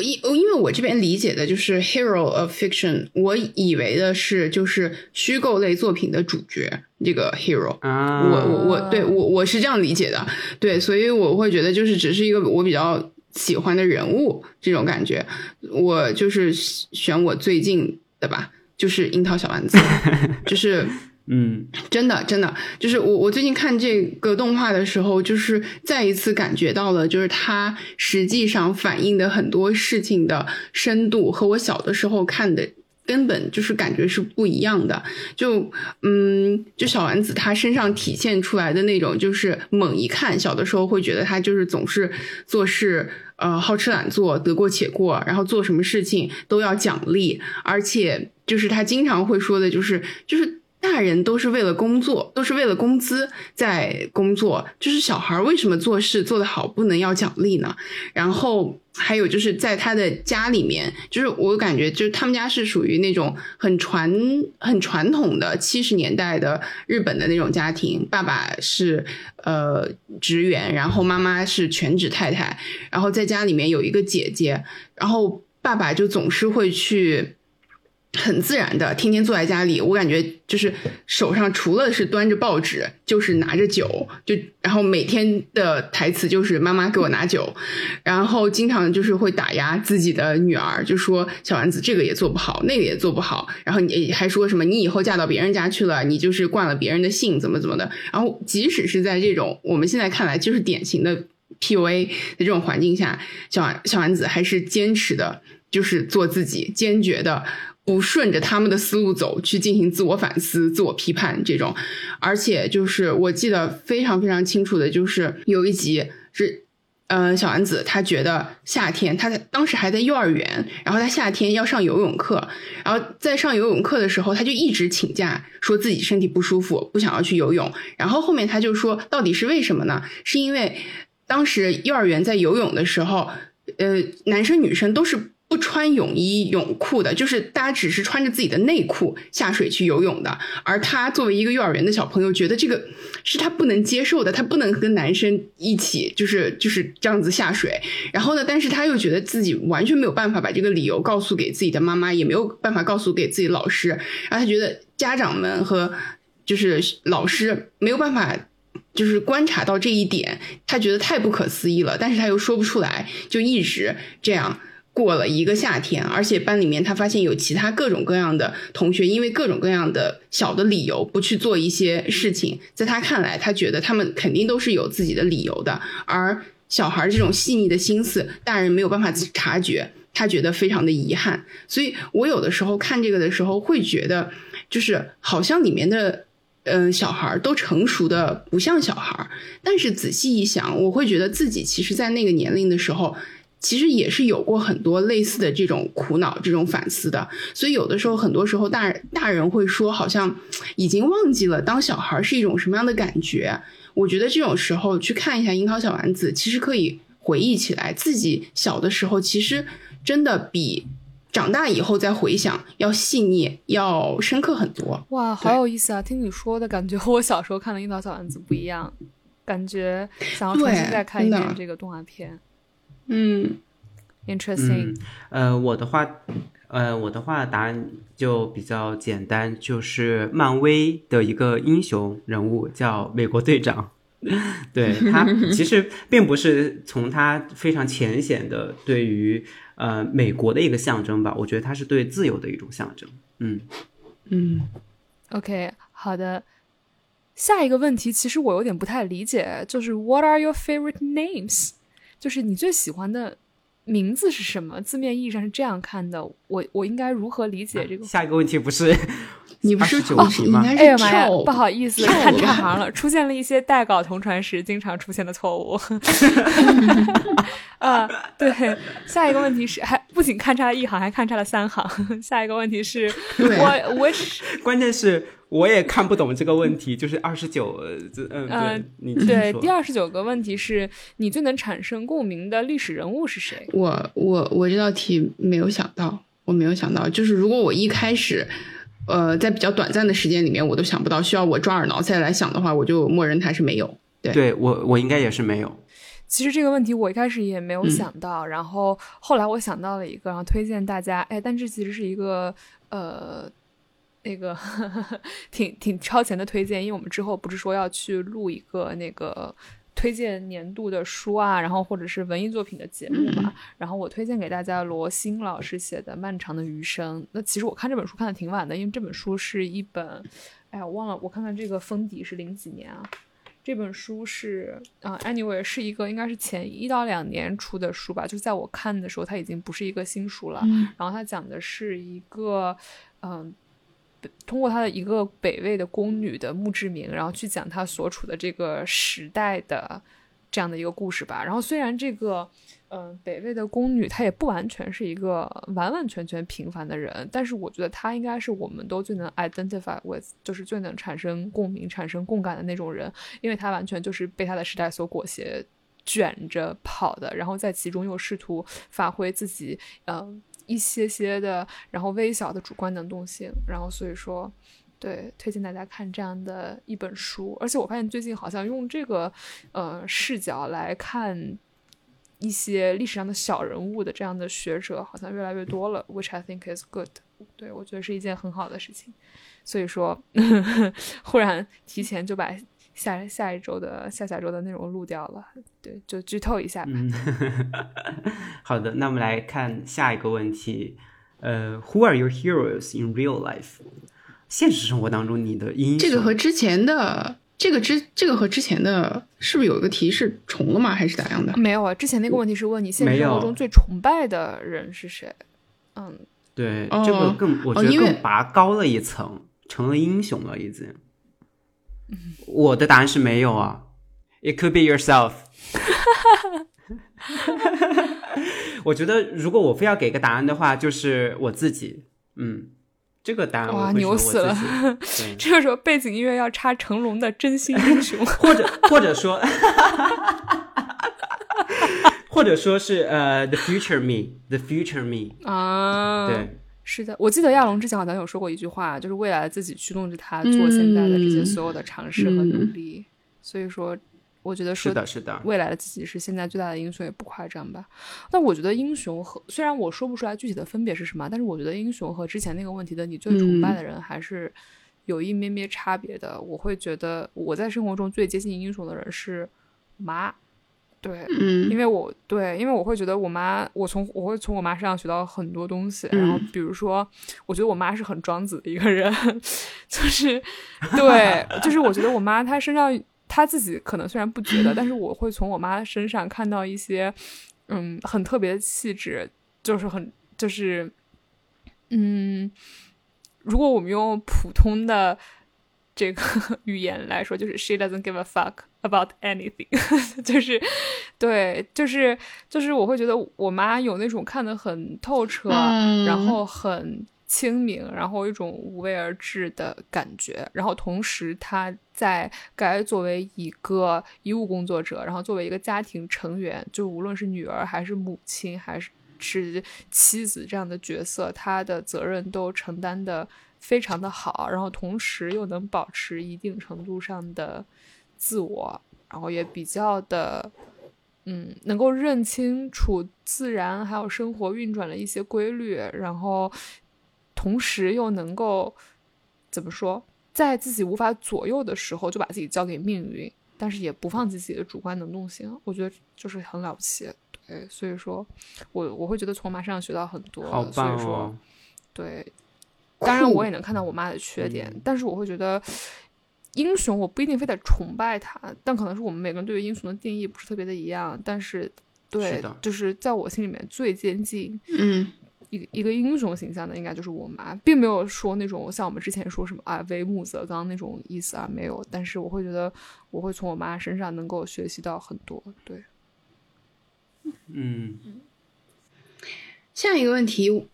因因为我这边理解的就是 hero of fiction，我以为的是就是虚构类作品的主角这个 hero 啊，我我我对我我是这样理解的，对，所以我会觉得就是只是一个我比较喜欢的人物这种感觉，我就是选我最近的吧。就是樱桃小丸子，<laughs> 就是嗯，真的真的，就是我我最近看这个动画的时候，就是再一次感觉到了，就是它实际上反映的很多事情的深度和我小的时候看的根本就是感觉是不一样的。就嗯，就小丸子他身上体现出来的那种，就是猛一看，小的时候会觉得他就是总是做事呃好吃懒做，得过且过，然后做什么事情都要奖励，而且。就是他经常会说的，就是就是大人都是为了工作，都是为了工资在工作，就是小孩为什么做事做得好不能要奖励呢？然后还有就是在他的家里面，就是我感觉就是他们家是属于那种很传很传统的七十年代的日本的那种家庭，爸爸是呃职员，然后妈妈是全职太太，然后在家里面有一个姐姐，然后爸爸就总是会去。很自然的，天天坐在家里，我感觉就是手上除了是端着报纸，就是拿着酒，就然后每天的台词就是妈妈给我拿酒，然后经常就是会打压自己的女儿，就说小丸子这个也做不好，那个也做不好，然后你还说什么你以后嫁到别人家去了，你就是惯了别人的性，怎么怎么的，然后即使是在这种我们现在看来就是典型的 PUA 的这种环境下，小小丸子还是坚持的，就是做自己，坚决的。不顺着他们的思路走，去进行自我反思、自我批判这种，而且就是我记得非常非常清楚的，就是有一集是，呃，小丸子她觉得夏天，她在当时还在幼儿园，然后她夏天要上游泳课，然后在上游泳课的时候，她就一直请假，说自己身体不舒服，不想要去游泳。然后后面她就说，到底是为什么呢？是因为当时幼儿园在游泳的时候，呃，男生女生都是。穿泳衣泳裤的，就是大家只是穿着自己的内裤下水去游泳的。而他作为一个幼儿园的小朋友，觉得这个是他不能接受的，他不能跟男生一起，就是就是这样子下水。然后呢，但是他又觉得自己完全没有办法把这个理由告诉给自己的妈妈，也没有办法告诉给自己老师。然后他觉得家长们和就是老师没有办法，就是观察到这一点，他觉得太不可思议了。但是他又说不出来，就一直这样。过了一个夏天，而且班里面他发现有其他各种各样的同学，因为各种各样的小的理由不去做一些事情，在他看来，他觉得他们肯定都是有自己的理由的。而小孩这种细腻的心思，大人没有办法察觉，他觉得非常的遗憾。所以我有的时候看这个的时候，会觉得就是好像里面的嗯小孩都成熟的不像小孩，但是仔细一想，我会觉得自己其实在那个年龄的时候。其实也是有过很多类似的这种苦恼、这种反思的，所以有的时候，很多时候大大人会说，好像已经忘记了当小孩是一种什么样的感觉。我觉得这种时候去看一下《樱桃小丸子》，其实可以回忆起来自己小的时候，其实真的比长大以后再回想要细腻、要深刻很多。哇，好有意思啊！听你说的感觉和 <laughs> 我小时候看的《樱桃小丸子》不一样，感觉想要重新再看一遍这个动画片。嗯，interesting。呃，我的话，呃，我的话答案就比较简单，就是漫威的一个英雄人物叫美国队长。<laughs> 对他其实并不是从他非常浅显的对于呃美国的一个象征吧，我觉得他是对自由的一种象征。嗯嗯，OK，好的。下一个问题其实我有点不太理解，就是 What are your favorite names？就是你最喜欢的名字是什么？字面意义上是这样看的，我我应该如何理解这个？下一个问题不是你不是九题吗？哎呀妈呀，不好意思，看差行了，出现了一些代稿同传时经常出现的错误。啊，<laughs> 对，下一个问题是，还不仅看差了一行，还看差了三行。<laughs> 下一个问题是，我我是关键是。我也看不懂这个问题，就是二十九，嗯，对，你对第二十九个问题是你最能产生共鸣的历史人物是谁？我我我这道题没有想到，我没有想到，就是如果我一开始，呃，在比较短暂的时间里面我都想不到，需要我抓耳挠腮来想的话，我就默认它是没有。对，对我我应该也是没有。其实这个问题我一开始也没有想到，然后后来我想到了一个，然后推荐大家，哎，但这其实是一个呃。那个 <laughs> 挺挺超前的推荐，因为我们之后不是说要去录一个那个推荐年度的书啊，然后或者是文艺作品的节目嘛。然后我推荐给大家罗新老师写的《漫长的余生》。那其实我看这本书看的挺晚的，因为这本书是一本，哎呀，我忘了，我看看这个封底是零几年啊。这本书是啊，anyway 是一个应该是前一到两年出的书吧。就在我看的时候，它已经不是一个新书了。然后它讲的是一个嗯。通过他的一个北魏的宫女的墓志铭，然后去讲他所处的这个时代的这样的一个故事吧。然后虽然这个，嗯，北魏的宫女她也不完全是一个完完全全平凡的人，但是我觉得她应该是我们都最能 identify with，就是最能产生共鸣、产生共感的那种人，因为她完全就是被她的时代所裹挟、卷着跑的，然后在其中又试图发挥自己，嗯。一些些的，然后微小的主观能动性，然后所以说，对，推荐大家看这样的一本书。而且我发现最近好像用这个呃视角来看一些历史上的小人物的这样的学者好像越来越多了，which I think is good。对我觉得是一件很好的事情。所以说，<laughs> 忽然提前就把。下下一周的下下周的内容录掉了，对，就剧透一下吧。<laughs> 好的，那我们来看下一个问题。呃，Who are your heroes in real life？现实生活当中你的英雄？这个和之前的这个之这个和之前的是不是有一个题是重了吗？还是咋样的？没有啊，之前那个问题是问你现实生活中最崇拜的人是谁？嗯，对，这个更我觉得更拔高了一层，成了英雄了已经。我的答案是没有啊，It could be yourself。<laughs> 我觉得如果我非要给个答案的话，就是我自己。嗯，这个答案哇牛死了！<laughs> 这个时候背景音乐要插成龙的《真心英雄》，<laughs> 或者或者说，或者说是呃，The Future Me，The Future Me 啊，对。是的，我记得亚龙之前好像有说过一句话，就是未来自己驱动着他做现在的这些所有的尝试和努力。所以说，我觉得是的，是的，未来的自己是现在最大的英雄也不夸张吧。但我觉得英雄和虽然我说不出来具体的分别是什么，但是我觉得英雄和之前那个问题的你最崇拜的人还是有一咩咩差别的。我会觉得我在生活中最接近英雄的人是妈。对，嗯，因为我对，因为我会觉得我妈，我从我会从我妈身上学到很多东西。然后比如说，我觉得我妈是很庄子的一个人，<laughs> 就是对，就是我觉得我妈她身上，她自己可能虽然不觉得，但是我会从我妈身上看到一些，嗯，很特别的气质，就是很就是，嗯，如果我们用普通的。这个 <laughs> 语言来说，就是 she doesn't give a fuck about anything，<laughs> 就是，对，就是就是我会觉得我妈有那种看得很透彻，然后很清明，然后一种无为而治的感觉，然后同时她在该作为一个医务工作者，然后作为一个家庭成员，就无论是女儿还是母亲还是是妻子这样的角色，她的责任都承担的。非常的好，然后同时又能保持一定程度上的自我，然后也比较的，嗯，能够认清楚自然还有生活运转的一些规律，然后同时又能够怎么说，在自己无法左右的时候就把自己交给命运，但是也不放弃自己的主观能动性，我觉得就是很了不起。对，所以说我我会觉得从马身上学到很多，好棒所以说哦！对，当然我也能看到我妈的缺点，但是我会觉得英雄我不一定非得崇拜他，但可能是我们每个人对于英雄的定义不是特别的一样，但是对，是就是在我心里面最接近嗯，一个一个英雄形象的，应该就是我妈，并没有说那种像我们之前说什么啊为母则刚那种意思啊，没有。但是我会觉得我会从我妈身上能够学习到很多。对，嗯，下一个问题，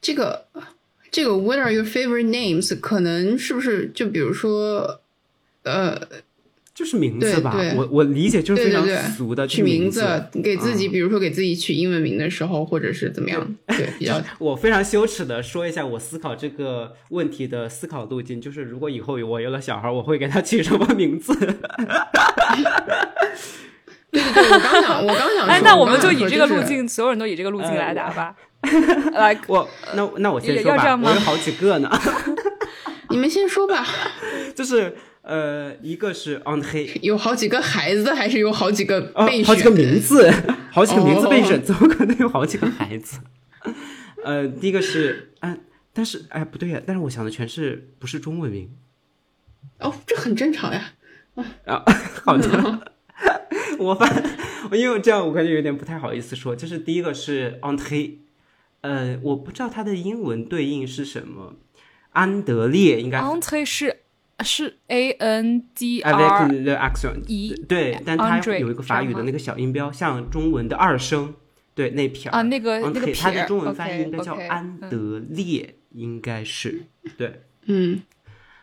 这个这个 What are your favorite names？可能是不是就比如说，呃，就是名字吧。对对我我理解就是非常对对对俗的取名字，给自己，嗯比如说给自己取英文名的时候，或者是怎么样，<laughs> 对，比较我非常羞耻的说一下我思考这个问题的思考路径，就是如果以后我有了小孩，我会给他起什么名字？对对对，我刚想，我刚想说，哎，那我们就以这个路径，所有人都以这个路径呃来答吧。<laughs> 来，我那那我先说吧，我有好几个呢，<laughs> 你们先说吧，<laughs> 就是呃，一个是 Andre，有好几个孩子，还是有好几个哦备，选？好几个名字，好几个名字备哦选，怎么可能有好几个孩子？呃，第一个是，嗯、但是哎不对呀，但是我想的全是不是中文名哦，这很正常呀。啊？好的，我发，因为这样我感觉有点不太好意思说，就是第一个是 Andre，呃，我不知道它的英文对应是什么，安德烈应该。是是 A N D avec R le accent，E 对，但它有一个法语的那个小音标，像中文的二声，对那撇儿啊，那个嗯那个它的中文翻译应该叫安嗯。德烈，应该是对，嗯。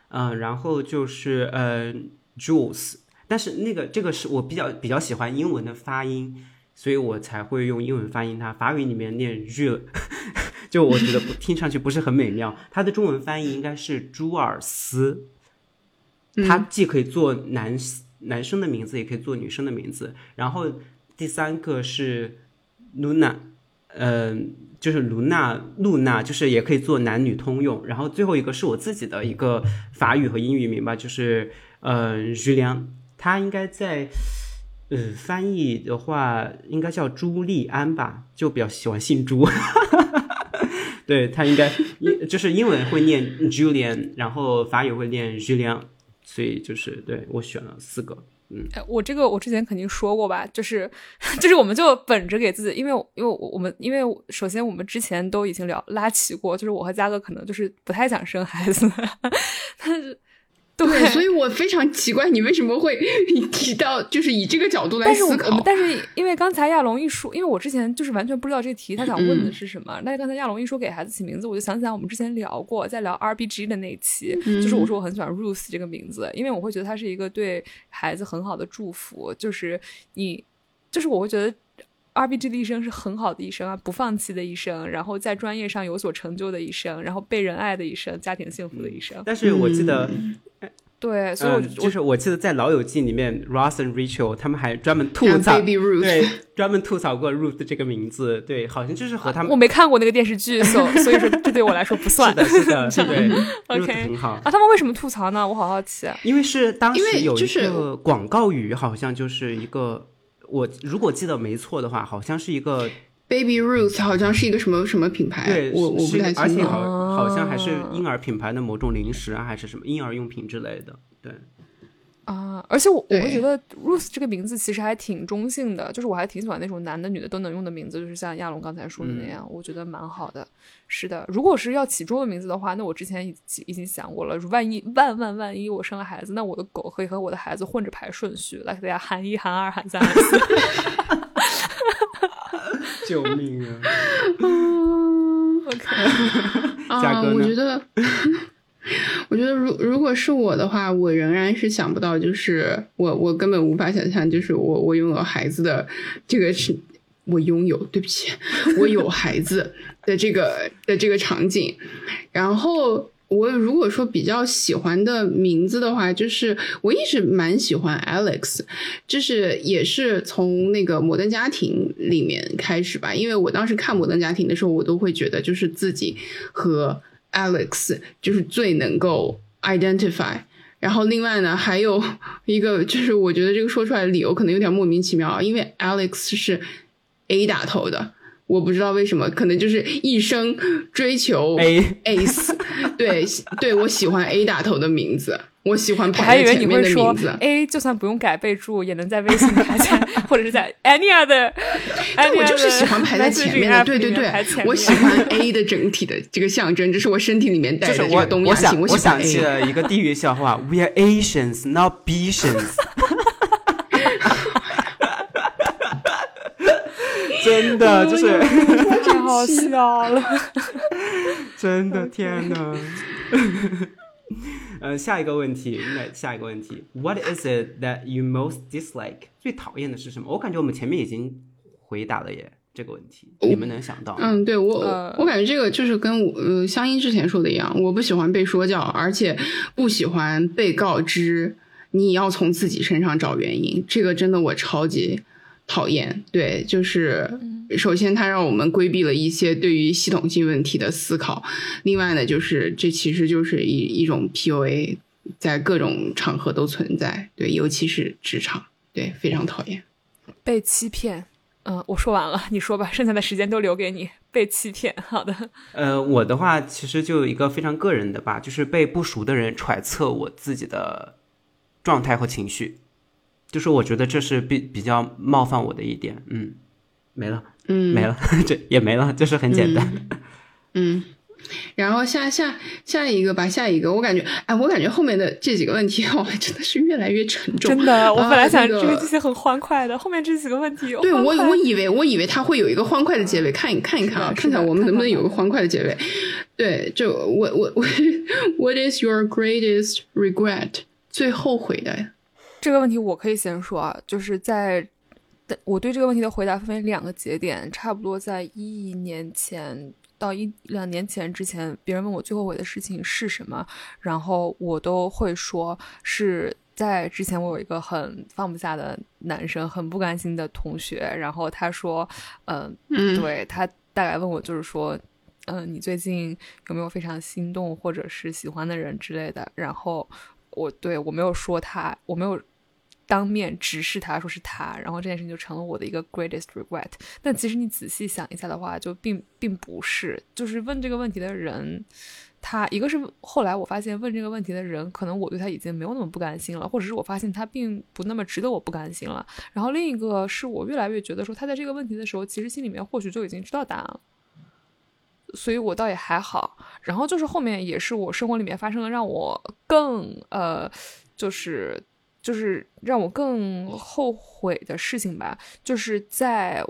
嗯、然后就是呃，Jules，但是那个这个是我比较比较喜欢英文的发音，所以我才会用英文发音它。法语里面念 Jules，<laughs> 就我觉得不听上去不是很美妙。它的中文翻译应该是朱尔斯，它既可以做男男生的名字，也可以做女生的名字。然后第三个是 Luna，嗯、就是卢娜，露娜就是也可以做男女通用。然后最后一个是我自己的一个法语和英语名吧，就是呃徐良，他应该在呃翻译的话应该叫朱利安吧，就比较喜欢姓朱。<laughs> 对他应该就是英文会念 Julian，然后法语会念 Julian，所以就是对我选了四个。嗯，我这个我之前肯定说过吧，就是就是我们就本着给自己，因为因为我我们因为首先我们之前都已经聊拉齐过，就是我和嘉哥可能就是不太想生孩子，但 <laughs> 是对，所以我非常奇怪，你为什么会 <laughs> 提到，就是以这个角度来但是我思考。但是因为刚才亚龙一说，因为我之前就是完全不知道这题他想问的嗯是什么，但是刚才亚龙一说给孩子起名字，我就想起来我们之前聊过，在聊 RBG 的那一期，嗯就是我说我很喜欢 Ruth 这个名字，因为我会觉得它是一个对孩子很好的祝福，就是你，就是我会觉得。RBG 的一生是很好的一生啊，不放弃的一生，然后在专业上有所成就的一生，然后被人爱的一生，家庭幸福的一生。但是我记得。对，所以我嗯，就、是我记得在《老友记》里面，Ross 和 Rachel 他们还专门吐槽，Baby Ruth 对，专门吐槽过 Ruth 这个名字，对，好像就是和他们我没看过那个电视剧，所 <laughs> 所以说这对我来说不算是。的，是的，<laughs> 对 OK Ruth 很好，啊，他们为什么吐槽呢？我好好奇。啊因为是当因时有一为就是个广告语，好像就是一个，我如果记得没错的话，好像是一个 Baby Ruth 好像是一个什么什么品牌，对，我我不太清楚。而且好哦好像还是婴儿品牌的某种零食啊，还是什么婴儿用品之类的，对，啊，而且我我觉得 Ruth 这个名字其实还挺中性的，就是我还挺喜欢那种男的女的都能用的名字，就是像亚龙刚才说的那样，我觉得蛮好的。是的，如果是要起中文名字的话，那我之前已经已经想过了，万一万万万一我生了孩子，那我的狗可以和我的孩子混着排顺序，来给大家喊一、喊二、喊三、喊四。<laughs> 救命啊！OK，<laughs> 啊，我觉得，<laughs> 我觉得如如果是我的话，我仍然是想不到，就是我我根本无法想象，就是我我拥有孩子的这个是。我拥有，对不起，<laughs> 我有孩子的这个的这个场景。然后我如果说比较喜欢的名字的话，就是我一直蛮喜欢 Alex，就是也是从那个《摩登家庭》里面开始吧，因为我当时看《摩登家庭》的时候，我都会觉得就是自己和 Alex 就是最能够 identify。然后另外呢，还有一个就是我觉得这个说出来的理由可能有点莫名其妙啊，因为 Alex 是 A 打头的，我不知道为什么，可能就是一生追求 A Ace，<laughs> 对对，我喜欢 A 打头的名字。我喜欢排在前面的名字。A 就算不用改备注，也能在微信排在，或者是在 <laughs> any other。我就是喜欢排在前面的，对对对，我喜欢 <laughs> A 的整体的这个象征，这是我身体里面带的这个东亚性。我我想起了一个地域笑话：We are Asians, not Basians。<laughs> 真的就是太好笑了，真的天哪！呃，下一个问题，那下一个问题，What is it that you most dislike？最讨厌的是什么？我感觉我们前面已经回答了耶，这个问题，你们能想到？嗯，对我，我感觉这个就是跟我呃香音之前说的一样，我不喜欢被说教，而且不喜欢被告知你要从自己身上找原因，这个真的我超级讨厌。对，就是。首先，它让我们规避了一些对于系统性问题的思考。另外呢，就是这其实就是一一种 PUA，在各种场合都存在。对，尤其是职场，对，非常讨厌被欺骗。嗯，我说完了，你说吧，剩下的时间都留给你。被欺骗，好的。呃，我的话其实就有一个非常个人的吧，就是被不熟的人揣测我自己的状态和情绪，就是我觉得这是比比较冒犯我的一点。嗯，没了。嗯，没了，<laughs> 这也没了，就是很简单。嗯，然后下下下一个吧，下一个，我感觉，哎，我感觉后面的这几个问题，哦，真的是越来越沉重。真的，我本来想这个这些很欢快的，后面这几个问题，对我我以为我以为他会有一个欢快的结尾，看一看一看啊，看看我们能不能有个欢快的结尾。对，就我我我，<laughs> What is your greatest regret？最后悔的这个问题，我可以先说啊，就是在。我对这个问题的回答分为两个节点，差不多在一年前到一两年前之前，别人问我最后悔的事情是什么，然后我都会说是在之前我有一个很放不下的男生，很不甘心的同学，然后他说，嗯，对他大概问我就是说，嗯，你最近有没有非常心动或者是喜欢的人之类的，然后我对我没有说他，我没有。当面直视他说是他，然后这件事情就成了我的一个 greatest regret。但其实你仔细想一下的话，就并并不是，就是问这个问题的人，他一个是后来我发现问这个问题的人，可能我对他已经没有那么不甘心了，或者是我发现他并不那么值得我不甘心了。然后另一个是我越来越觉得说他在这个问题的时候，其实心里面或许就已经知道答案了，所以我倒也还好。然后就是后面也是我生活里面发生了让我更呃，就是。就是让我更后悔的事情吧，就是在，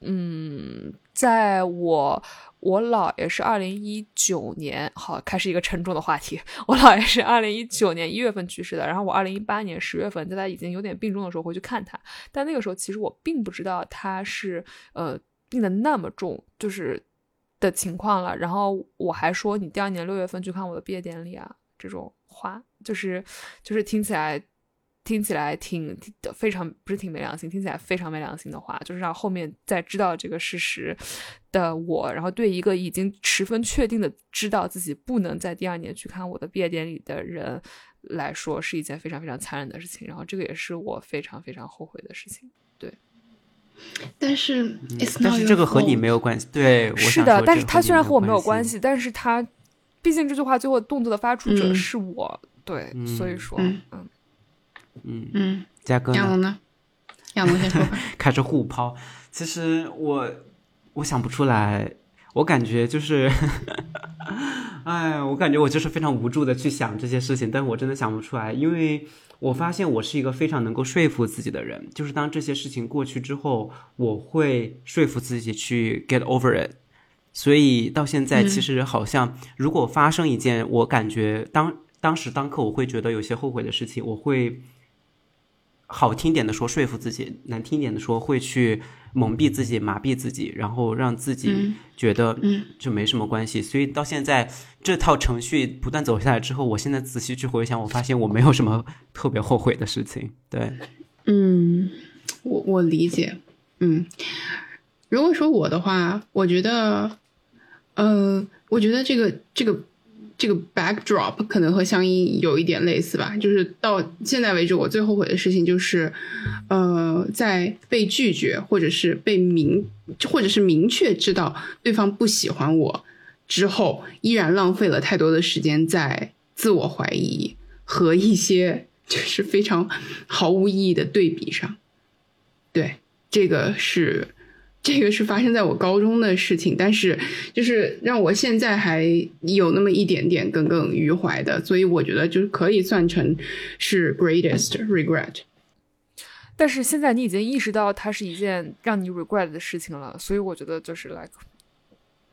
嗯，在我我姥爷是二零一九年，好，开始一个沉重的话题。我姥爷是二零一九年一月份去世的，然后我二零一八年十月份在他已经有点病重的时候回去看他，但那个时候其实我并不知道他是呃病的那么重，就是的情况了。然后我还说你第二年六月份去看我的毕业典礼啊，这种话就是就是听起来。听起来挺非常不是挺没良心，听起来非常没良心的话，就是让后面在知道这个事实的我，然后对一个已经十分确定的知道自己不能在第二年去看我的毕业典礼的人来说，是一件非常非常残忍的事情。然后这个也是我非常非常后悔的事情。对，但是但是这个和你没有关系。对，是的，但是他虽然和我没有关系，但是他毕竟这句话最后动作的发出者是我。对，所以说，嗯。嗯嗯嗯，嘉哥呢？亚龙先说吧。<laughs> 开始互抛。其实我我想不出来，我感觉就是，<laughs> 哎，我感觉我就是非常无助的去想这些事情，但我真的想不出来，因为我发现我是一个非常能够说服自己的人，就是当这些事情过去之后，我会说服自己去 get over it。所以到现在，其实好像如果发生一件我感觉当当时当刻我会觉得有些后悔的事情，我会。好听点的说说服自己，难听点的说会去蒙蔽自己、麻痹自己，然后让自己觉得就没什么关系。所以到现在这套程序不断走下来之后，我现在仔细去回想，我发现我没有什么特别后悔的事情。对，嗯，我我理解。嗯，如果说我的话，我觉得，呃，我觉得这个这个。这个 backdrop 可能和香音有一点类似吧，就是到现在为止，我最后悔的事情就是，呃，在被拒绝或者是被明或者是明确知道对方不喜欢我之后，依然浪费了太多的时间在自我怀疑和一些就是非常毫无意义的对比上。对，这个是。这个是发生在我高中的事情，但是就是让我现在还有那么一点点耿耿于怀的，所以我觉得就是可以算成是 greatest regret。但是现在你已经意识到它是一件让你 regret 的事情了，所以我觉得就是 like。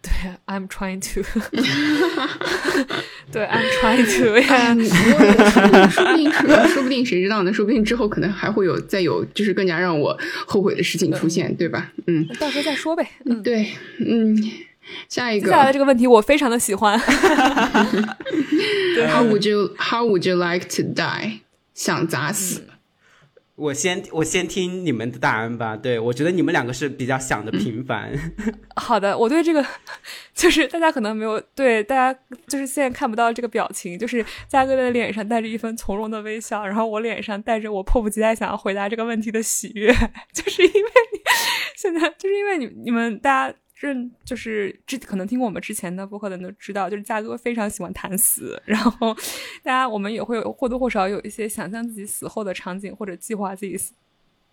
对，I'm trying to。<laughs> 对，I'm trying to。<laughs> 说不定，说不定，谁知道呢？说不定之后可能还会有再有，就是更加让我后悔的事情出现，对吧？嗯，到时候再说呗。嗯，对，嗯，下一个，接下来这个问题我非常的喜欢。<laughs> How would you How would you like to die？想砸死？我先我先听你们的答案吧。对我觉得你们两个是比较想的频繁。<laughs> 好的，我对这个 <laughs> 就是大家可能没有对大家就是现在看不到这个表情，就是嘉哥的脸上带着一份从容的微笑，然后我脸上带着我迫不及待想要回答这个问题的喜悦，<laughs> 就是因为你现在就是因为你你们大家。认就是之可能听过我们之前的播客的人都知道，就是嘉哥非常喜欢谈死，<laughs> 然后大家我们也会或多或少有一些想象自己死后的场景，或者计划自己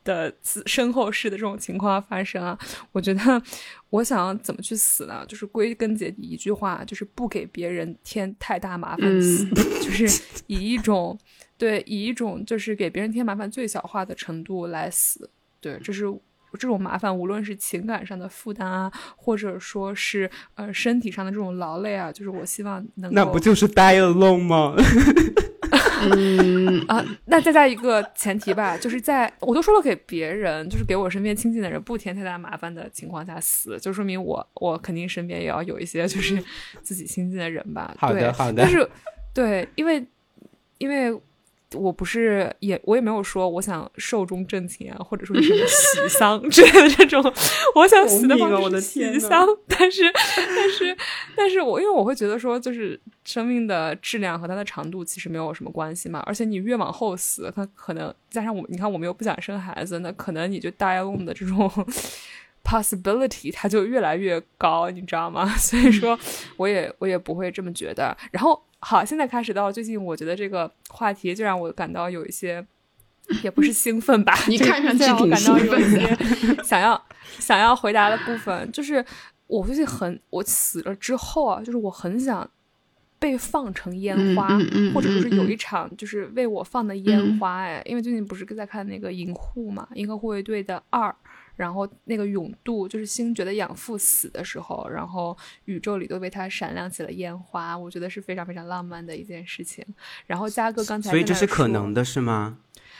的死身后事的这种情况发生啊。我觉得我想要怎么去死呢？就是归根结底一句话，就是不给别人添太大麻烦死，<laughs> 就是以一种对以一种就是给别人添麻烦最小化的程度来死。对，这是。这种麻烦，无论是情感上的负担啊，或者说是呃身体上的这种劳累啊，就是我希望能那不就是 die alone 吗？嗯 <laughs> 啊，那再加一个前提吧，就是在我都说了给别人，就是给我身边亲近的人不添太大麻烦的情况下死，就说明我我肯定身边也要有一些就是自己亲近的人吧。好的，好的。但是对，因为因为。我不是也我也没有说我想寿终正寝啊，或者说是什么喜丧之类的这种，我想死的方式喜丧。但是但是但是我因为我会觉得说，就是生命的质量和它的长度其实没有什么关系嘛。而且你越往后死，它可能加上我，你看我们又不想生孩子，那可能你就 die alone 的这种 <laughs> possibility 它就越来越高，你知道吗？<laughs> 所以说我也我也不会这么觉得。然后。好，现在开始到最近，我觉得这个话题就让我感到有一些，也不是兴奋吧，你看上去我感到有一些，想要想要回答的部分，就是我最近很，我死了之后啊，就是我很想被放成烟花，或者说是有一场就是为我放的烟花，哎，因为最近不是在看那个《银护》嘛，《银河护卫队》的二。然后那个永度就是星爵的养父死的时候，然后宇宙里都为他闪亮起了烟花，我觉得是非常非常浪漫的一件事情。然后嘉哥刚才所以这是可能的，是吗？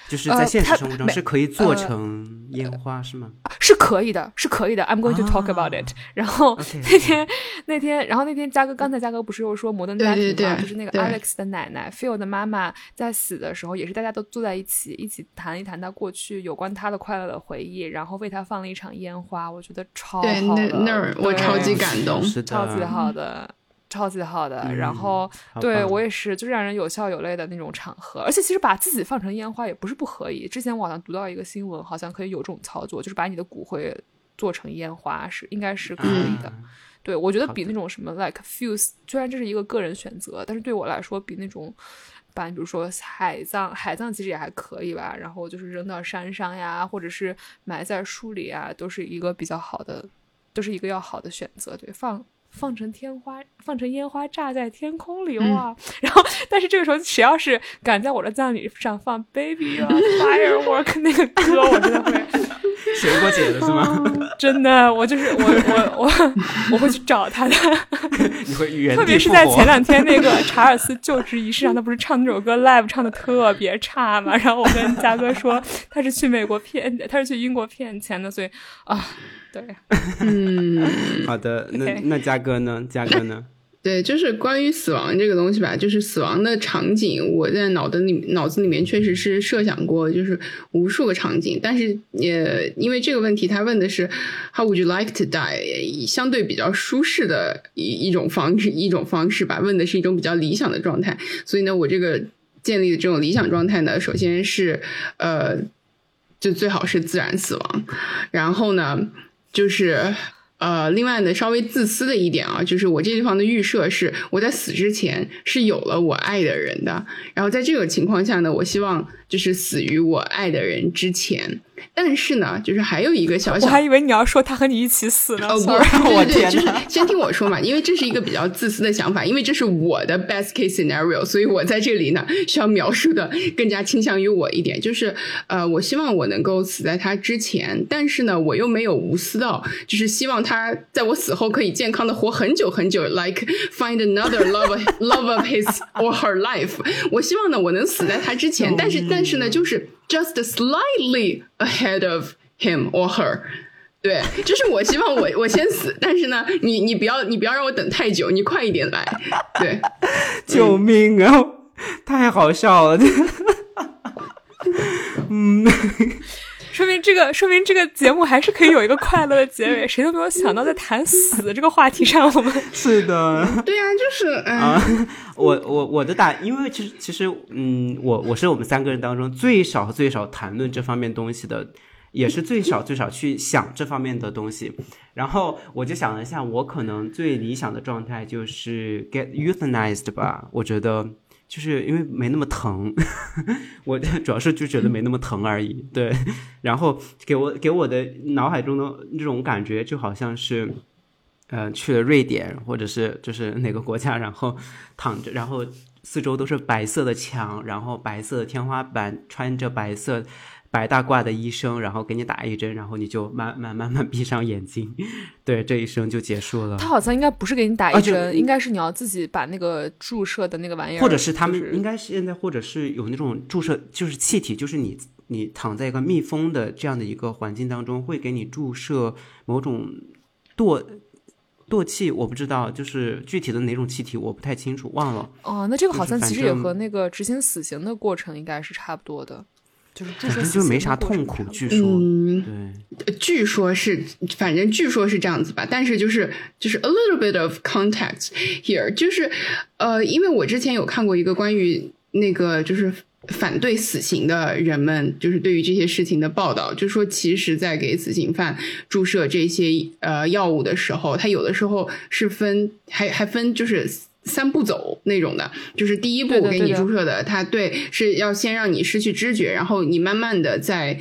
就是在现实生活中是可以做成烟花是吗？是可以的，是可以的。I'm going to talk about it。然后那天那天，然后那天嘉哥刚才嘉哥不是又说摩登家庭吗？就是那个 Alex 的奶奶 Phil 的妈妈在死的时候，也是大家都坐在一起，一起谈一谈他过去有关他的快乐的回忆，然后为他放了一场烟花。我觉得超好的，那那儿我超级感动，超级好的。超级好的，然后对我也是，就是让人有笑有泪的那种场合。而且其实把自己放成烟花也不是不可以。之前我好像读到一个新闻，好像可以有这种操作，就是把你的骨灰做成烟花，是应该是可以的。对我觉得比那种什么 like fuse，虽然这是一个个人选择，但是对我来说比那种把比如说海葬，海葬其实也还可以吧。然后就是扔到山上呀，或者是埋在树里啊，都是一个比较好的，都是一个要好的选择。对放。放成天花，放成烟花炸在天空里哇！<laughs> 然后，但是这个时候，谁要是敢在我的葬礼上放《Baby <laughs> Firework》那个歌，我真的会谁给我解的是吗？真的，我就是我我我 <laughs> 我会去找他的。<laughs> 你会特别是在前两天那个查尔斯就职仪式上，他不是唱那首歌 live 唱的特别差嘛？然后我跟嘉哥说，他是去美国骗，他是去英国骗钱的，所以啊。对，嗯，<laughs> 好的，那那嘉哥呢？嘉哥呢？对，就是关于死亡这个东西吧，就是死亡的场景，我在脑子里脑子里面确实是设想过，就是无数个场景。但是也因为这个问题，他问的是 How would you like to die？相对比较舒适的一一种方式，一种方式吧。问的是一种比较理想的状态。所以呢，我这个建立的这种理想状态呢，首先是呃，就最好是自然死亡，然后呢，就是。呃，另外呢，稍微自私的一点啊，就是我这地方的预设是我在死之前是有了我爱的人的，然后在这个情况下呢，我希望就是死于我爱的人之前。但是呢，就是还有一个小小，我还以为你要说他和你一起死呢。哦不，对对对，就是先听我说嘛，因为这是一个比较自私的想法，因为这是我的 best case scenario，所以我在这里呢需要描述的更加倾向于我一点，就是呃，我希望我能够死在他之前，但是呢，我又没有无私到，就是希望他在我死后可以健康的活很久很久，like find another love love of his or her life。我希望呢，我能死在他之前，但是但是呢，就是。Just slightly ahead of him or her，对，就是我希望我我先死，但是呢，你你不要你不要让我等太久，你快一点来，对，<laughs> 救命啊，太好笑了，<laughs> 嗯。说明这个，说明这个节目还是可以有一个快乐的结尾。谁都没有想到，在谈死这个话题上，我们 <laughs> 是的，对呀，就是啊，我我我的答，因为其实其实，嗯，我我是我们三个人当中最少最少谈论这方面东西的，也是最少最少去想这方面的东西。然后我就想了一下，我可能最理想的状态就是 get euthanized 吧，我觉得。就是因为没那么疼，<laughs> 我主要是就觉得没那么疼而已。对，然后给我给我的脑海中的这种感觉，就好像是，呃，去了瑞典或者是就是哪个国家，然后躺着，然后四周都是白色的墙，然后白色的天花板，穿着白色。白大褂的医生，然后给你打一针，然后你就慢慢慢慢闭上眼睛，<laughs> 对，这一生就结束了。他好像应该不是给你打一针，应该是你要自己把那个注射的那个玩意儿，或者是他们应该是现在，或者是有那种注射，就是气体，就是你你躺在一个密封的这样的一个环境当中，会给你注射某种惰惰气，我不知道，就是具体的哪种气体我不太清楚，忘了。哦，那这个好像其实也和那个执行死刑的过程应该是差不多的。就是反正就没啥痛苦，据说，对，据说是，反正据说是这样子吧。但是就是就是 a little bit of context here，就是呃，因为我之前有看过一个关于那个就是反对死刑的人们，就是对于这些事情的报道，就说其实在给死刑犯注射这些呃药物的时候，他有的时候是分还还分就是。三步走那种的，就是第一步给你注射的，它对是要先让你失去知觉，然后你慢慢的在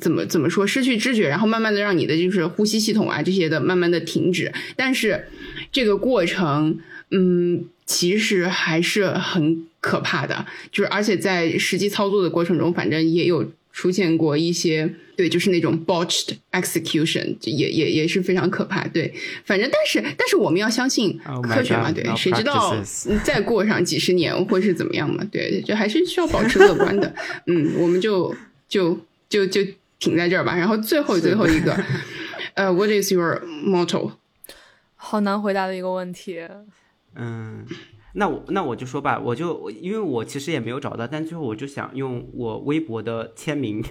怎么怎么说失去知觉，然后慢慢的让你的就是呼吸系统啊这些的慢慢的停止，但是这个过程，嗯，其实还是很可怕的，就是而且在实际操作的过程中，反正也有。出现过一些对，就是那种 botched execution，也也也是非常可怕。对，反正但是但是我们要相信科学嘛，对，谁知道再过上几十年会是怎么样嘛？对，就还是需要保持乐观的。<laughs> 嗯，我们就就就就停在这儿吧。然后最后最后一个，<laughs> 呃，What is your motto？好难回答的一个问题。嗯。那我那我就说吧，我就因为我其实也没有找到，但最后我就想用我微博的签名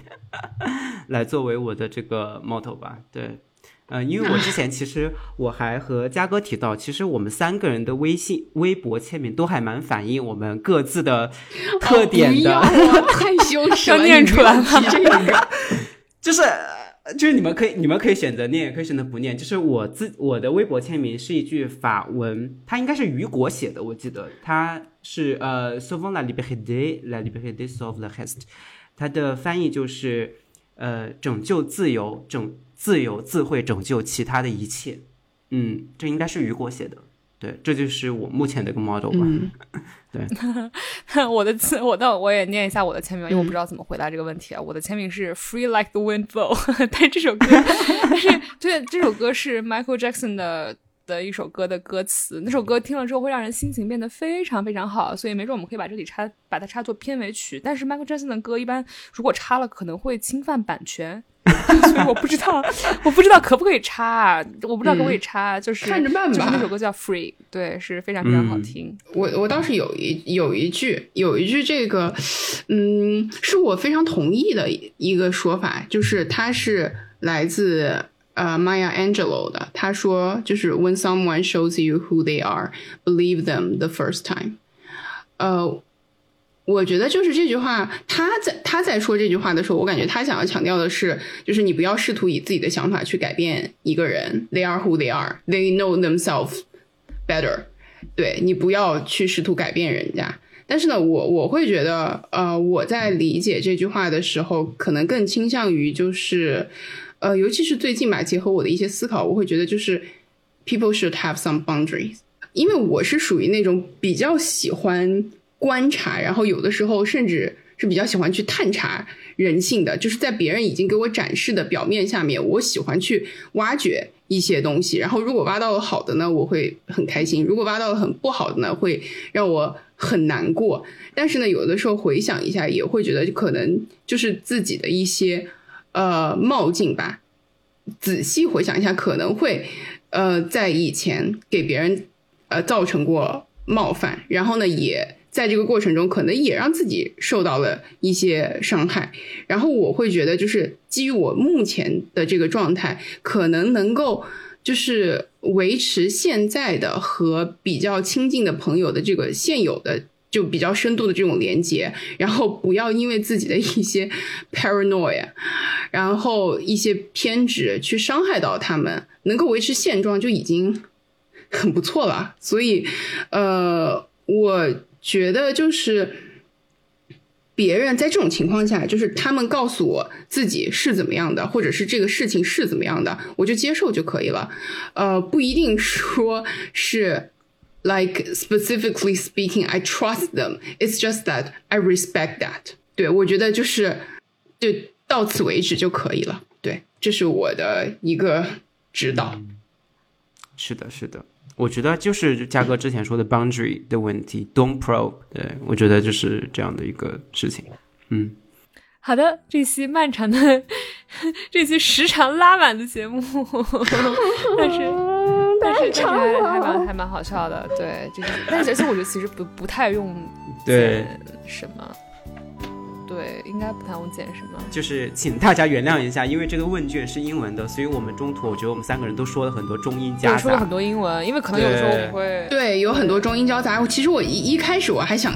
<laughs> 来作为我的这个 motto 吧。对，嗯，因为我之前其实我还和嘉哥提到，其实我们三个人的微信、微博签名都还蛮反映我们各自的特点的。太羞耻 <laughs> 了，念出来了，<laughs> 就是。就是你们可以，你们可以选择念，也可以选择不念。就是我自我的微博签名是一句法文，它应该是雨果写的，我记得它是呃，sauvons la liberté，la liberté sauve le rest。它的翻译就是呃，拯救自由，拯自由自会拯救其他的一切。嗯，这应该是雨果写的。对，这就是我目前的一个 model 吧。<laughs> 对，<laughs> 我的我倒我也念一下我的签名，因为我不知道怎么回答这个问题啊。我的签名是 Free Like the Wind Blow，<laughs> 但这首歌，但是对这首歌是 Michael Jackson 的的一首歌的歌词，那首歌听了之后会让人心情变得非常非常好，所以没准我们可以把这里插把它插作片尾曲。但是 Michael Jackson 的歌一般如果插了可能会侵犯版权，<laughs> 所以我不知道我不知道可不可以插啊，我不知道可不可以插，就是看着办吧。就是那首歌叫 Free，对，是非常非常好听。我我倒是有一有一句有一句这个，嗯，是我非常同意的一个说法，就是它是来自。呃，Maya Angelou 的，他说就是 When someone shows you who they are, believe them the first time。呃，我觉得就是这句话，他在他在说这句话的时候，我感觉他想要强调的是，就是你不要试图以自己的想法去改变一个人，They are who they are, they know themselves better。对你不要去试图改变人家。但是呢，我我会觉得，呃，我在理解这句话的时候，可能更倾向于就是。呃，尤其是最近吧，结合我的一些思考，我会觉得就是 people should have some boundaries，因为我是属于那种比较喜欢观察，然后有的时候甚至是比较喜欢去探查人性的，就是在别人已经给我展示的表面下面，我喜欢去挖掘一些东西，然后如果挖到了好的呢，我会很开心；如果挖到了很不好的呢，会让我很难过。但是呢，有的时候回想一下，也会觉得可能就是自己的一些。呃，冒进吧。仔细回想一下，可能会，呃，在以前给别人，呃，造成过冒犯，然后呢，也在这个过程中，可能也让自己受到了一些伤害。然后我会觉得，就是基于我目前的这个状态，可能能够就是维持现在的和比较亲近的朋友的这个现有的。就比较深度的这种连接，然后不要因为自己的一些 paranoia，然后一些偏执去伤害到他们，能够维持现状就已经很不错了。所以，呃，我觉得就是别人在这种情况下，就是他们告诉我自己是怎么样的，或者是这个事情是怎么样的，我就接受就可以了。呃，不一定说是。Like specifically speaking, I trust them. It's just that I respect that. 对我觉得就是就到此为止就可以了。对，这是我的一个指导。是的，是的，我觉得就是嘉哥之前说的 boundary 的问题，don't probe。对我觉得就是这样的一个事情。嗯，好的，这期漫长的 <laughs> 这期时长拉满的节目，<laughs> 但是。但是其实还还蛮还蛮好笑的，对，就是，但是而且我觉得其实不不太用对什么。对，应该不太用剪什么。就是请大家原谅一下，因为这个问卷是英文的，所以我们中途我觉得我们三个人都说了很多中英夹杂，说了很多英文，因为可能有时候我会对有很多中英交杂。其实我一一开始我还想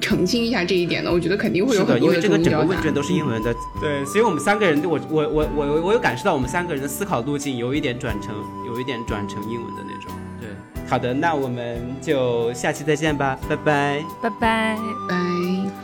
澄清一下这一点呢，我觉得肯定会有很多的因为这个整个问卷都是英文的，对，所以我们三个人，我我我我我有感受到我们三个人的思考路径有一点转成有一点转成英文的那种。对，好的，那我们就下期再见吧，拜拜，拜拜，拜。